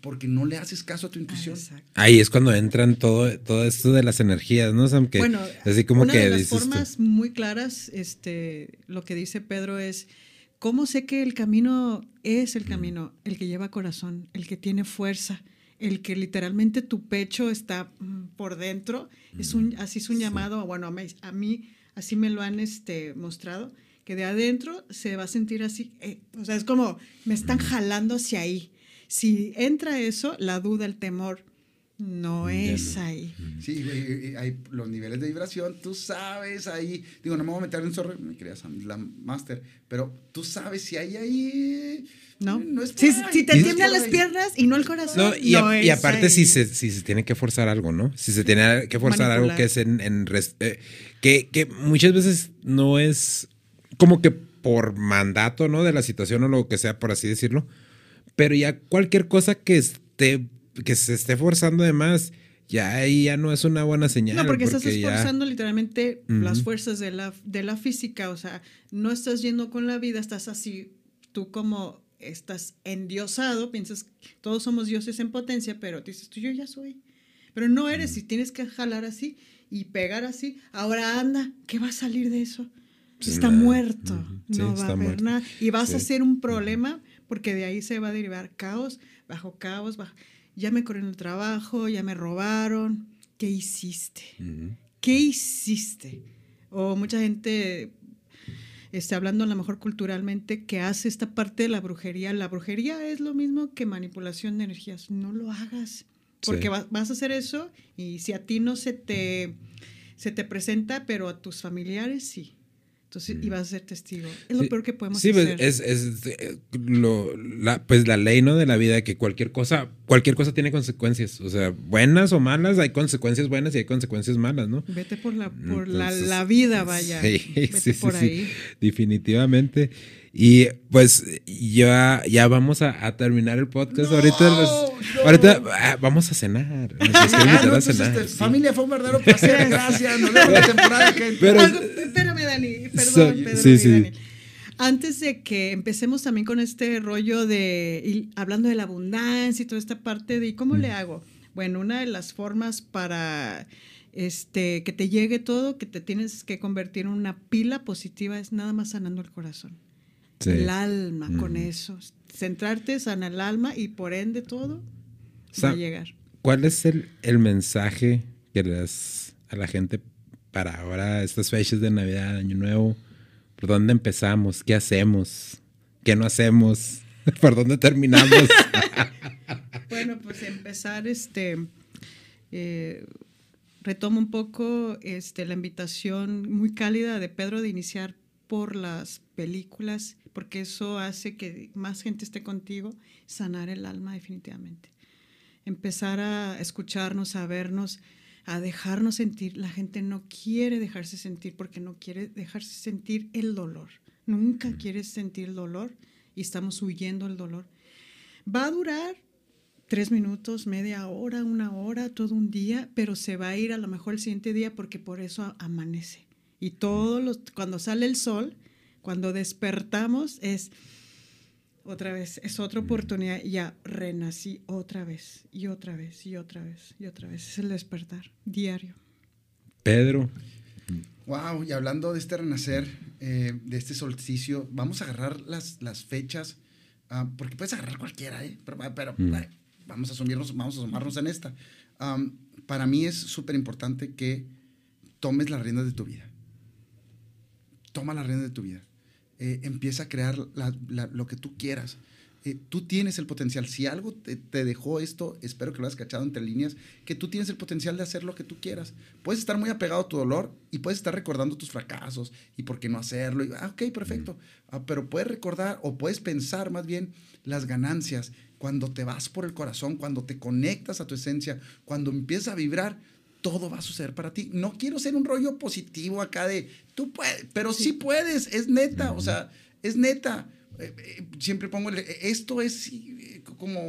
B: porque no le haces caso a tu
C: Ah,
B: intuición.
C: exacto.
A: Ahí es cuando entran todo, todo esto de las energías, ¿no? Sam? Que
C: bueno,
A: así como
C: una
A: que
C: de las
A: tú,
C: formas muy claras, este, lo que dice Pedro es, ¿cómo sé que el camino es el camino? El que lleva corazón, el que tiene fuerza, el que literalmente tu pecho está mm, por dentro. Es un, así es un llamado, bueno, a mí, a mí así me lo han este, mostrado, que de adentro se va a sentir así, eh, o sea, es como me están jalando hacia ahí. Si entra eso, la duda, el temor, no es ahí.
B: Sí, güey, eh, hay los niveles de vibración, tú sabes ahí, digo, no me voy a meter en zorro, me quería la master, pero tú sabes si hay ahí...
C: ¿No?
B: No es
C: si, si te
B: no
C: tiemblan las piernas y no el corazón.
A: No, y, a-
C: no
A: y
C: es
A: aparte
C: ahí.
A: si se, si se tiene que forzar algo, ¿no? Si se tiene que forzar algo
C: Manipular.
A: que es en... en res- eh, que, que muchas veces no es como que por mandato, ¿no? De la situación o lo que sea, por así decirlo. Pero ya cualquier cosa que esté que se esté forzando de más, ya ahí ya no es una buena señal.
C: No, porque, estás
A: ya-
C: esforzando literalmente las fuerzas de la, de la física. O sea, no estás yendo con la vida, estás así, tú como estás endiosado, piensas, todos somos dioses en potencia, pero dices, tú yo ya soy. Pero no eres y tienes que jalar así y pegar así. Ahora anda, ¿qué va a salir de eso? Está
A: nada.
C: muerto.
A: Sí,
C: no va a haber
A: muerto.
C: nada. Y vas a hacer un problema porque de ahí se va a derivar caos, bajo caos, bajo... Ya me corrieron el trabajo, ya me robaron. ¿Qué hiciste? ¿Qué hiciste? O mucha gente está hablando a lo mejor culturalmente que hace esta parte de la brujería. La brujería es lo mismo que manipulación de energías. No lo hagas. Porque
A: Sí.
C: va- vas a hacer eso y si a ti no se te, se te presenta, pero a tus familiares sí. Entonces, y vas a ser testigo. Es lo
A: Sí.
C: peor que podemos
A: Sí, pues,
C: hacer.
A: es, es, eh, lo- la, pues la ley no de la vida que cualquier cosa cualquier cosa tiene consecuencias o sea buenas o malas hay consecuencias buenas y hay consecuencias malas no
C: Vete por la, por la,
A: Entonces,
C: la vida, vaya.
A: sí,
C: Vete
A: sí, sí,
C: por
A: sí,
C: ahí.
A: definitivamente y pues ya ya vamos a, a terminar el podcast
B: No,
A: ahorita nos-
B: no.
A: ahorita ah, vamos a cenar nos
B: Ah,
A: a
B: pues,
A: cenar,
B: este,
A: sí.
B: Familia, fue un verdadero placer. Gracias. Nos vemos la temporada que
A: Pero-
C: Algo- espérame, Dani. Perdón, Pedro
A: sí,
C: y
A: sí.
C: Dani. Antes de que empecemos también con este rollo de y hablando de la abundancia y toda esta parte de ¿y cómo
A: Mm.
C: le hago? Bueno, una de las formas para este que te llegue todo, que te tienes que convertir en una pila positiva es nada más sanando el corazón.
A: Sí.
C: El alma con
A: Mm.
C: eso. Centrarte sana el alma y por ende todo va a llegar.
A: ¿Cuál es el, el mensaje que le das a la gente para ahora, estas fechas de Navidad, Año Nuevo? ¿Por dónde empezamos? ¿Qué hacemos? ¿Qué no hacemos? ¿Por dónde terminamos?
C: Bueno, pues empezar este. eh, retomo un poco este, la invitación muy cálida de Pedro de iniciar por las películas, porque eso hace que más gente esté contigo, sanar el alma definitivamente. Empezar a escucharnos, a vernos, a dejarnos sentir. La gente no quiere dejarse sentir porque no quiere dejarse sentir el dolor. Nunca quiere sentir el dolor y estamos huyendo del dolor. Va a durar tres minutos, media hora, una hora, todo un día, pero se va a ir a lo mejor el siguiente día porque por eso amanece. Y todos los, cuando sale el sol, cuando despertamos, es otra vez, es otra oportunidad. Ya renací otra vez, y otra vez, y otra vez, y otra vez. Es el despertar diario.
A: Pedro.
B: Wow, y hablando de este renacer, eh, de este solsticio, vamos a agarrar las, las fechas, ah, porque puedes agarrar cualquiera, ¿eh? pero, pero
A: Mm.
B: vamos a asumirnos, vamos a asomarnos en esta. Para mí es súper importante que tomes las riendas de tu vida. Toma las riendas de tu vida. Eh, empieza a crear la- la- lo que tú quieras. Eh, tú tienes el potencial. Si algo te, te dejó esto, espero que lo hayas cachado entre líneas, que tú tienes el potencial de hacer lo que tú quieras. Puedes estar muy apegado a tu dolor y puedes estar recordando tus fracasos y por qué no hacerlo. Y, ah, ok, perfecto. Ah, pero puedes recordar o puedes pensar más bien las ganancias cuando te vas por el corazón, cuando te conectas a tu esencia, cuando empiezas a vibrar. Todo va a suceder para ti. No quiero ser un rollo positivo acá de tú puedes, pero sí, puedes, es neta, o sea, es neta. Eh, eh, siempre pongo el- esto es eh, como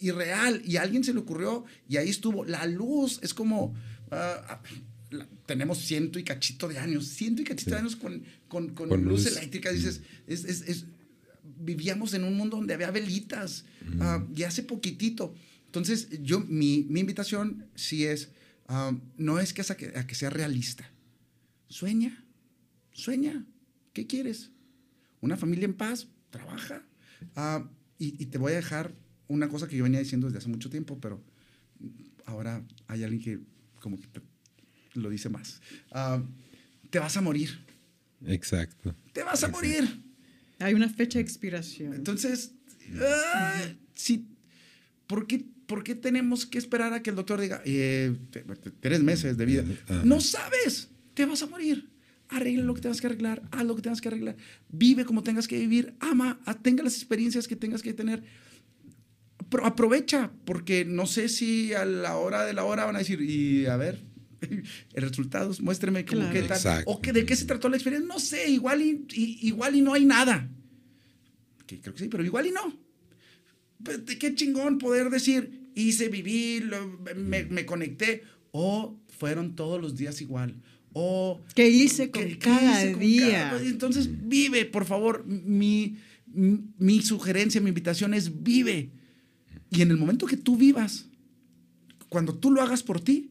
B: irreal y a alguien se le ocurrió y ahí estuvo. La luz es como ah, la- tenemos ciento y cachito de años, ciento y cachito de años con, con, con
A: Con
B: luz,
A: luz.
B: eléctrica. Dices, es, es- es- vivíamos en un mundo donde había velitas ah, y hace poquitito. Entonces, yo, mi, mi invitación sí es, ah, no es que, a que, a que sea realista. Sueña, sueña. ¿Qué quieres? Una familia en paz, trabaja. Ah, y, y te voy a dejar una cosa que yo venía diciendo desde hace mucho tiempo, pero ahora hay alguien que como que te- lo dice más. Ah, te vas a morir.
A: Exacto.
B: Te vas a morir.
C: Hay una fecha de expiración.
B: Entonces, sí, ¿por, qué, por qué tenemos que esperar a que el doctor diga, eh, tres meses de vida? No sabes, te vas a morir. Arregla lo que tengas que arreglar, haz lo que tengas que arreglar, vive como tengas que vivir, ama, tenga las experiencias que tengas que tener. Pro- aprovecha, porque no sé si a la hora de la hora van a decir, y a ver, el resultado, muéstreme cómo
C: Claro.
B: qué tal,
A: Exacto.
B: o que, de qué se trató la experiencia, no sé, igual y, y- igual y no hay nada. Que creo que sí, pero igual y no. Qué chingón poder decir, hice, viví, lo- me, me conecté, o fueron todos los días igual, o
C: ¿Qué hice con
B: ¿Qué-
C: cada
B: hice con
C: día?
B: cada- Entonces, vive, por favor. Mi, mi, sugerencia, mi invitación es vive. Y en el momento que tú vivas, cuando tú lo hagas por ti,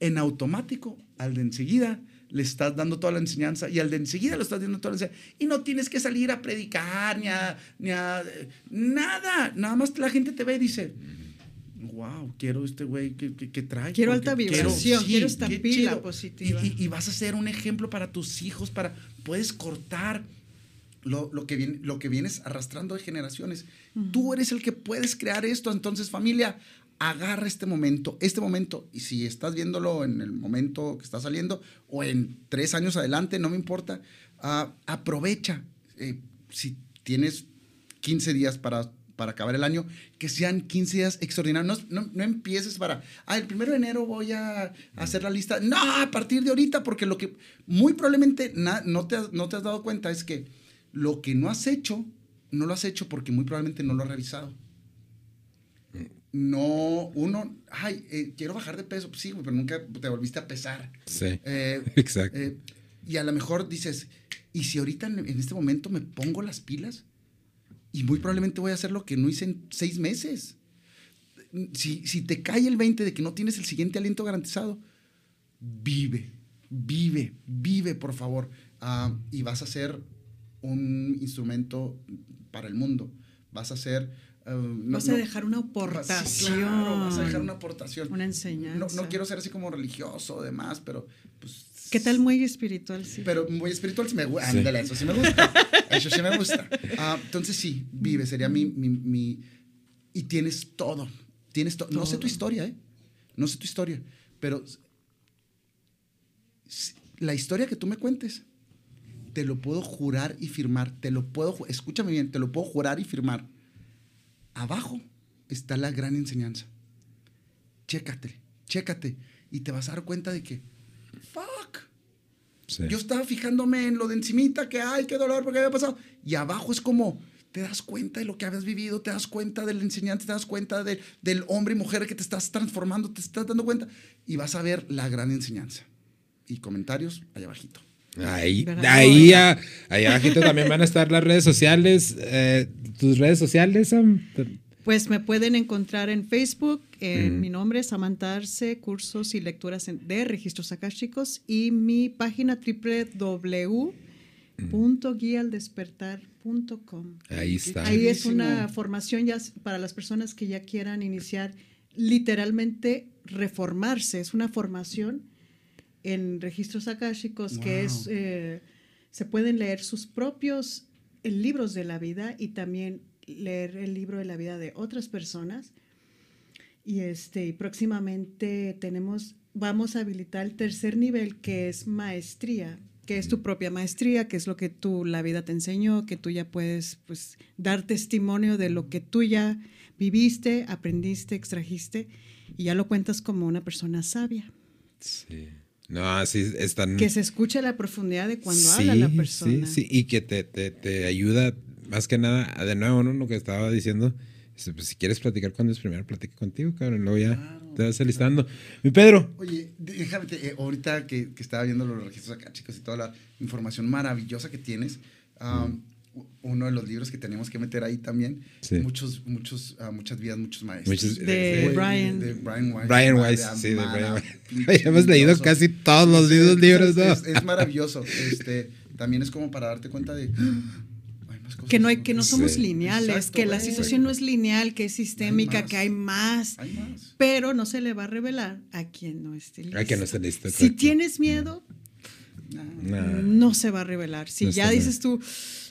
B: en automático, al de enseguida le estás dando toda la enseñanza y al de enseguida le estás dando toda la enseñanza. Y no tienes que salir a predicar ni a, ni a eh, nada. Nada más la gente te ve y dice, wow, quiero este güey que, que, que trae.
C: Quiero alta vibración, quiero esta
B: qué
C: pila
B: chido".
C: positiva.
B: Y, y- y vas a ser un ejemplo para tus hijos, para puedes cortar lo, lo que, viene, lo que vienes arrastrando de generaciones. Tú eres el que puedes crear esto. Entonces, familia, agarra este momento, este momento. Y si estás viéndolo en el momento que está saliendo o en tres años adelante, no me importa, ah, aprovecha. Eh, si tienes 15 días para, para acabar el año, que sean 15 días extraordinarios. No, no- no empieces para, ah, el primero de enero voy a hacer la lista. No, a partir de ahorita, porque lo que muy probablemente na- no, te has, no te has dado cuenta es que lo que no has hecho, no lo has hecho porque muy probablemente no lo has revisado. No, uno, ay, eh, quiero bajar de peso, pues sí, pero nunca te volviste a pesar.
A: Sí.
B: Eh,
A: Exacto.
B: eh, y a lo mejor dices, ¿y si ahorita en este momento me pongo las pilas? Y muy probablemente voy a hacer lo que no hice en seis meses. Si, si te cae el 20 de que no tienes el siguiente aliento garantizado, vive, vive, vive, por favor. Ah, y vas a ser un instrumento para el mundo. Vas a ser... ah, no-
C: Vas a
B: no-
C: dejar una
B: vas-
C: aportación.
B: claro, vas a dejar una aportación.
C: Una enseñanza.
B: No, no quiero ser así como religioso o demás, pero.
C: ¿Qué tal muy espiritual? Sí.
B: Pero muy espiritual sí me gusta.
A: Sí.
B: Ándale, eso sí me gusta. Eso sí me gusta. Ah, entonces sí, vive, sería mi, mi, mi- Y tienes todo. Tienes to- No sé tu
C: Todo.
B: historia, ¿eh? No sé tu historia. Pero la historia que tú me cuentes, te lo puedo jurar y firmar, te lo puedo, escúchame bien, te lo puedo jurar y firmar. Abajo está la gran enseñanza. Chécate, chécate. Y te vas a dar cuenta de que, fuck. Yo estaba fijándome en lo de encimita, que ay, qué dolor, porque había pasado. Y abajo es como, te das cuenta de lo que habías vivido, te das cuenta del enseñante, te das cuenta de, del hombre y mujer que te estás transformando, te estás dando cuenta y vas a ver la gran enseñanza. Y comentarios allá abajito.
A: Ahí, ahí, ahí abajito también van a estar las redes sociales. Eh, ¿Tus redes sociales, Sam?
C: Pues me pueden encontrar en Facebook, en mi nombre es Samantha cursos y lecturas de registros chicos y mi página www.guialdespertar.com.
A: Ahí está.
C: Ahí es una formación ya para las personas que ya quieran iniciar literalmente reformarse, es una formación en registros akáshicos que es eh, se pueden leer sus propios eh, libros de la vida y también leer el libro de la vida de otras personas. Y este, y próximamente tenemos, vamos a habilitar el tercer nivel que es maestría, que es tu propia maestría, que es lo que tú, la vida te enseñó, que tú ya puedes pues, dar testimonio de lo que tú ya viviste, aprendiste, extrajiste, y ya lo cuentas como una persona sabia.
A: Sí. No, así están.
C: Que se escuche la profundidad de cuando habla la persona.
A: Sí, sí, y que te, te, te ayuda más que nada, de nuevo, ¿no? Lo que estaba diciendo. Pues, si quieres platicar cuando es primero, platique contigo, cabrón. Luego ya te vas alistando. Mi Pedro.
B: Oye, déjame, eh, ahorita que, que, estaba viendo los registros acá, chicos, y toda la información maravillosa que tienes. Uno de los libros que tenemos que meter ahí también. Muchos, muchos, uh, muchas vidas, muchos maestros.
C: de, Brian.
B: De Brian Weiss.
A: Brian Weiss, sí, de Brian Weiss. Hemos leído casi todos los libros, ¿no?
B: es, es, maravilloso. Este, también es como para darte cuenta de
C: que no hay que no somos lineales, que la situación no es lineal, que es sistémica, que hay más, pero no se le va a revelar a quien no esté listo.
A: A quien no esté listo.
C: Si tienes miedo, no se va a revelar. Si ya dices tú,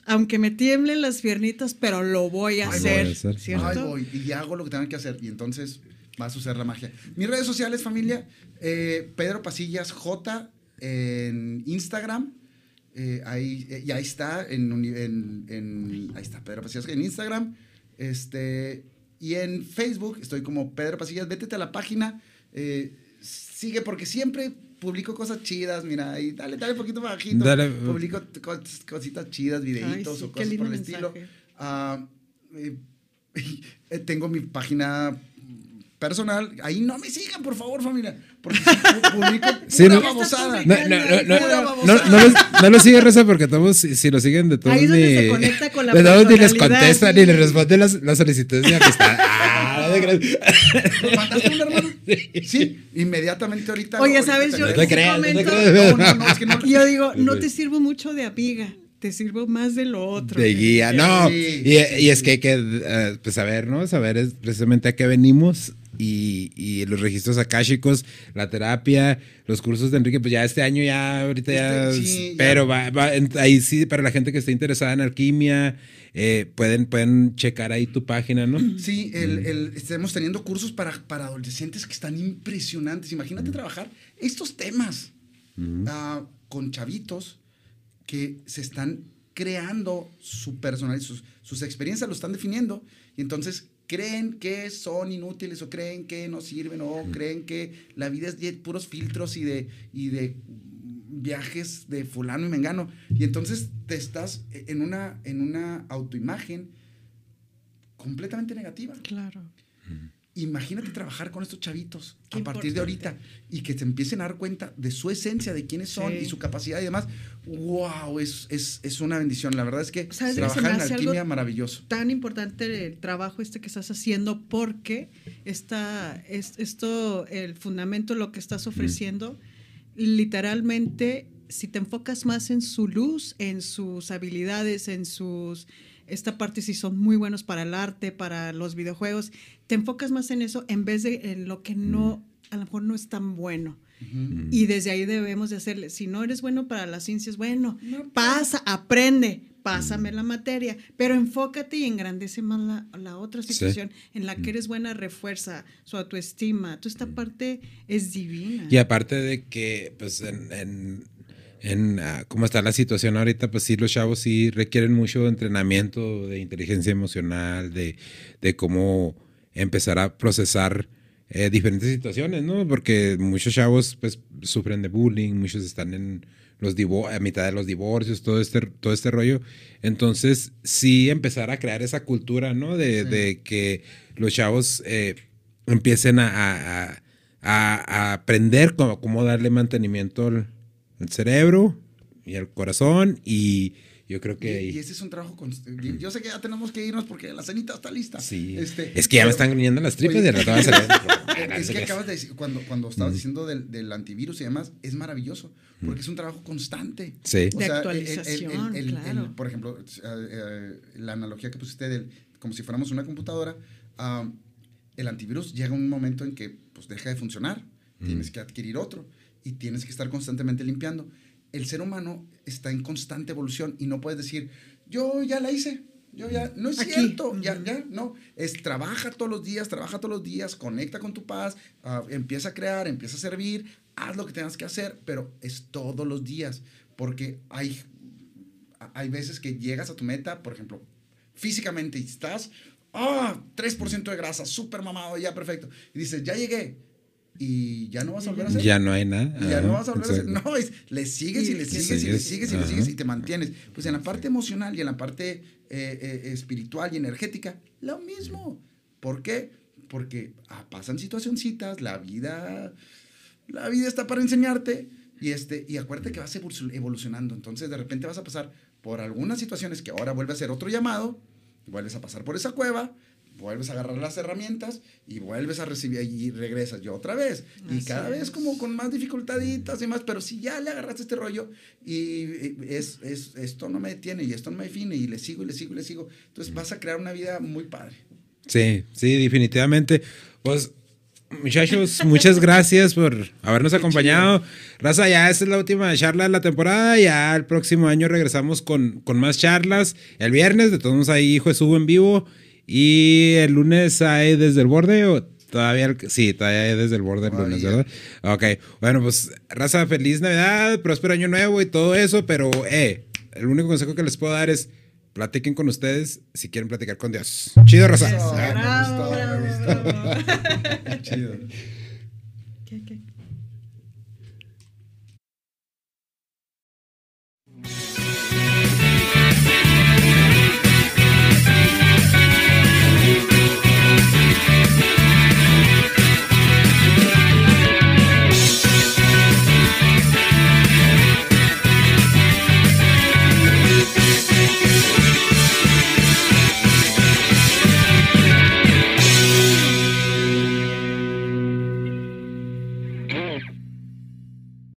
C: aunque me tiemblen las piernitas, pero lo voy a hacer, ¿cierto?
B: y hago lo que tengo que hacer y entonces va a suceder la magia. Mis redes sociales, familia, eh, Pedro Pasillas J en Instagram eh, ahí, eh, y ahí está, en, en, ahí está Pedro Pasillas en Instagram. Este, y en Facebook estoy como Pedro Pasillas. Vétete a la página. Eh, sigue porque siempre publico cosas chidas. Mira, ahí dale, dale un poquito bajito. Publico cositas chidas, videitos o cosas por el estilo. Ah, tengo mi página personal. Ahí no me sigan, por favor, familia. Porque publico sí,
A: no, babosada. No, no, no, no, no, lo sigue Reza porque todos, si, lo siguen de todos
C: Ahí
A: ni,
C: se conecta con la de todos
A: ni les contestan ni les responden las, las solicitudes de amistad. ah,
B: ¿Lo mandaste un hermano? Sí, inmediatamente ahorita.
C: Oye, ¿sabes? Yo,
A: no te creas, no te
C: creas. No, no, es que no. Yo digo, no te sirvo mucho de amiga te sirvo más de lo otro.
A: De guía, no. Y, y, es que hay que uh, pues saber, ¿no? Saber es precisamente a qué venimos y, los registros akáshicos, la terapia, los cursos de Enrique, pues ya este año ya, ahorita ya, este, pero Va, ahí sí, para la gente que esté interesada en alquimia, eh, pueden, pueden checar ahí tu página, ¿no?
B: Sí, el, estamos teniendo cursos para, para adolescentes que están impresionantes. Imagínate trabajar estos temas ah, con chavitos que se están creando su personalidad, sus, sus experiencias lo están definiendo y entonces creen que son inútiles o creen que no sirven o creen que la vida es de puros filtros y de, y de viajes de fulano y mengano. Y entonces te estás en una, en una autoimagen completamente negativa.
C: Claro.
B: Imagínate trabajar con estos chavitos a partir de ahorita y que se empiecen a dar cuenta de su esencia, de quiénes son y su capacidad y demás. ¡Wow! Es, es, es una bendición. La verdad es que trabajar en alquimia maravilloso.
C: Tan importante el trabajo este que estás haciendo porque está, es, esto, el fundamento, lo que estás ofreciendo, literalmente, si te enfocas más en su luz, en sus habilidades, en sus esta parte sí son muy buenos para el arte, para los videojuegos. Te enfocas más en eso en vez de en lo que no, a lo mejor no es tan bueno. Y desde ahí debemos de hacerle, si no eres bueno para las ciencias, bueno, pasa, aprende, pásame la materia, pero enfócate y engrandece más la, la otra situación en la que eres buena, refuerza su autoestima. Toda esta parte es divina.
A: Y aparte de que, pues, en, en, en ah, cómo está la situación ahorita, pues sí, los chavos sí requieren mucho entrenamiento de inteligencia emocional, de, de cómo empezar a procesar eh, diferentes situaciones, ¿no? Porque muchos chavos, pues, sufren de bullying, muchos están en los a mitad de los divorcios, todo este, todo este rollo. Entonces, sí empezar a crear esa cultura, ¿no? De, de que los chavos eh, empiecen a, a, a, aprender cómo, cómo, darle mantenimiento al, al, cerebro y al corazón y yo creo que...
B: Y, y ese es un trabajo... Yo sé que ya tenemos que irnos porque la cenita está lista.
A: Sí. Este, es que ya pero, me están gruñendo las tripas oye, y rato vas
B: a Es que acabas de decir, cuando, cuando estabas diciendo del, del, antivirus y demás, es maravilloso porque es un trabajo constante.
A: Sí.
C: O de sea, actualización,
B: el, el,
C: claro.
B: por ejemplo, uh, uh, la analogía que pusiste del, como si fuéramos una computadora, uh, el antivirus llega un momento en que pues, deja de funcionar, mm. tienes que adquirir otro y tienes que estar constantemente limpiando. El ser humano está en constante evolución y no puedes decir, yo ya la hice, yo ya, no es Aquí. cierto, ya, ya, no, es trabaja todos los días, trabaja todos los días, conecta con tu paz, uh, empieza a crear, empieza a servir, haz lo que tengas que hacer, pero es todos los días, porque hay, hay veces que llegas a tu meta, por ejemplo, físicamente y estás, ah, oh, 3% de grasa, súper mamado, ya perfecto, y dices, ya llegué, y ya no vas a volver a hacer.
A: Ya no hay nada.
B: Ya no vas a volver Exacto. a hacer. No, es, le sigues y le sigues, y le sigues y le sigues y te mantienes. Pues en la parte emocional y en la parte eh, eh, espiritual y energética, lo mismo. ¿Por qué? Porque ah, pasan situacioncitas, la vida, la vida está para enseñarte y, este, y acuérdate que vas evolucionando. Entonces de repente vas a pasar por algunas situaciones que ahora vuelve a ser otro llamado, vuelves a pasar por esa cueva, vuelves a agarrar las herramientas y vuelves a recibir y regresas yo otra vez. Así y cada es. vez como con más dificultaditas y más, pero si ya le agarraste este rollo y es, es, esto no me detiene y esto no me define y le sigo y le sigo y le sigo, entonces vas a crear una vida muy padre.
A: Sí, sí, definitivamente. Pues muchachos, muchas gracias por habernos acompañado. Raza, ya esta es la última charla de la temporada. Ya el próximo año regresamos con, con más charlas. El viernes, de todos modos, ahí Hijo de Subo en vivo. Y el lunes hay desde el borde o todavía, sí, todavía hay desde el borde el lunes, ¿verdad? Ok, bueno, pues raza, feliz Navidad, próspero año nuevo y todo eso, pero, eh, el único consejo que les puedo dar es platiquen con ustedes si quieren platicar con Dios. Chido, raza.
B: Chido.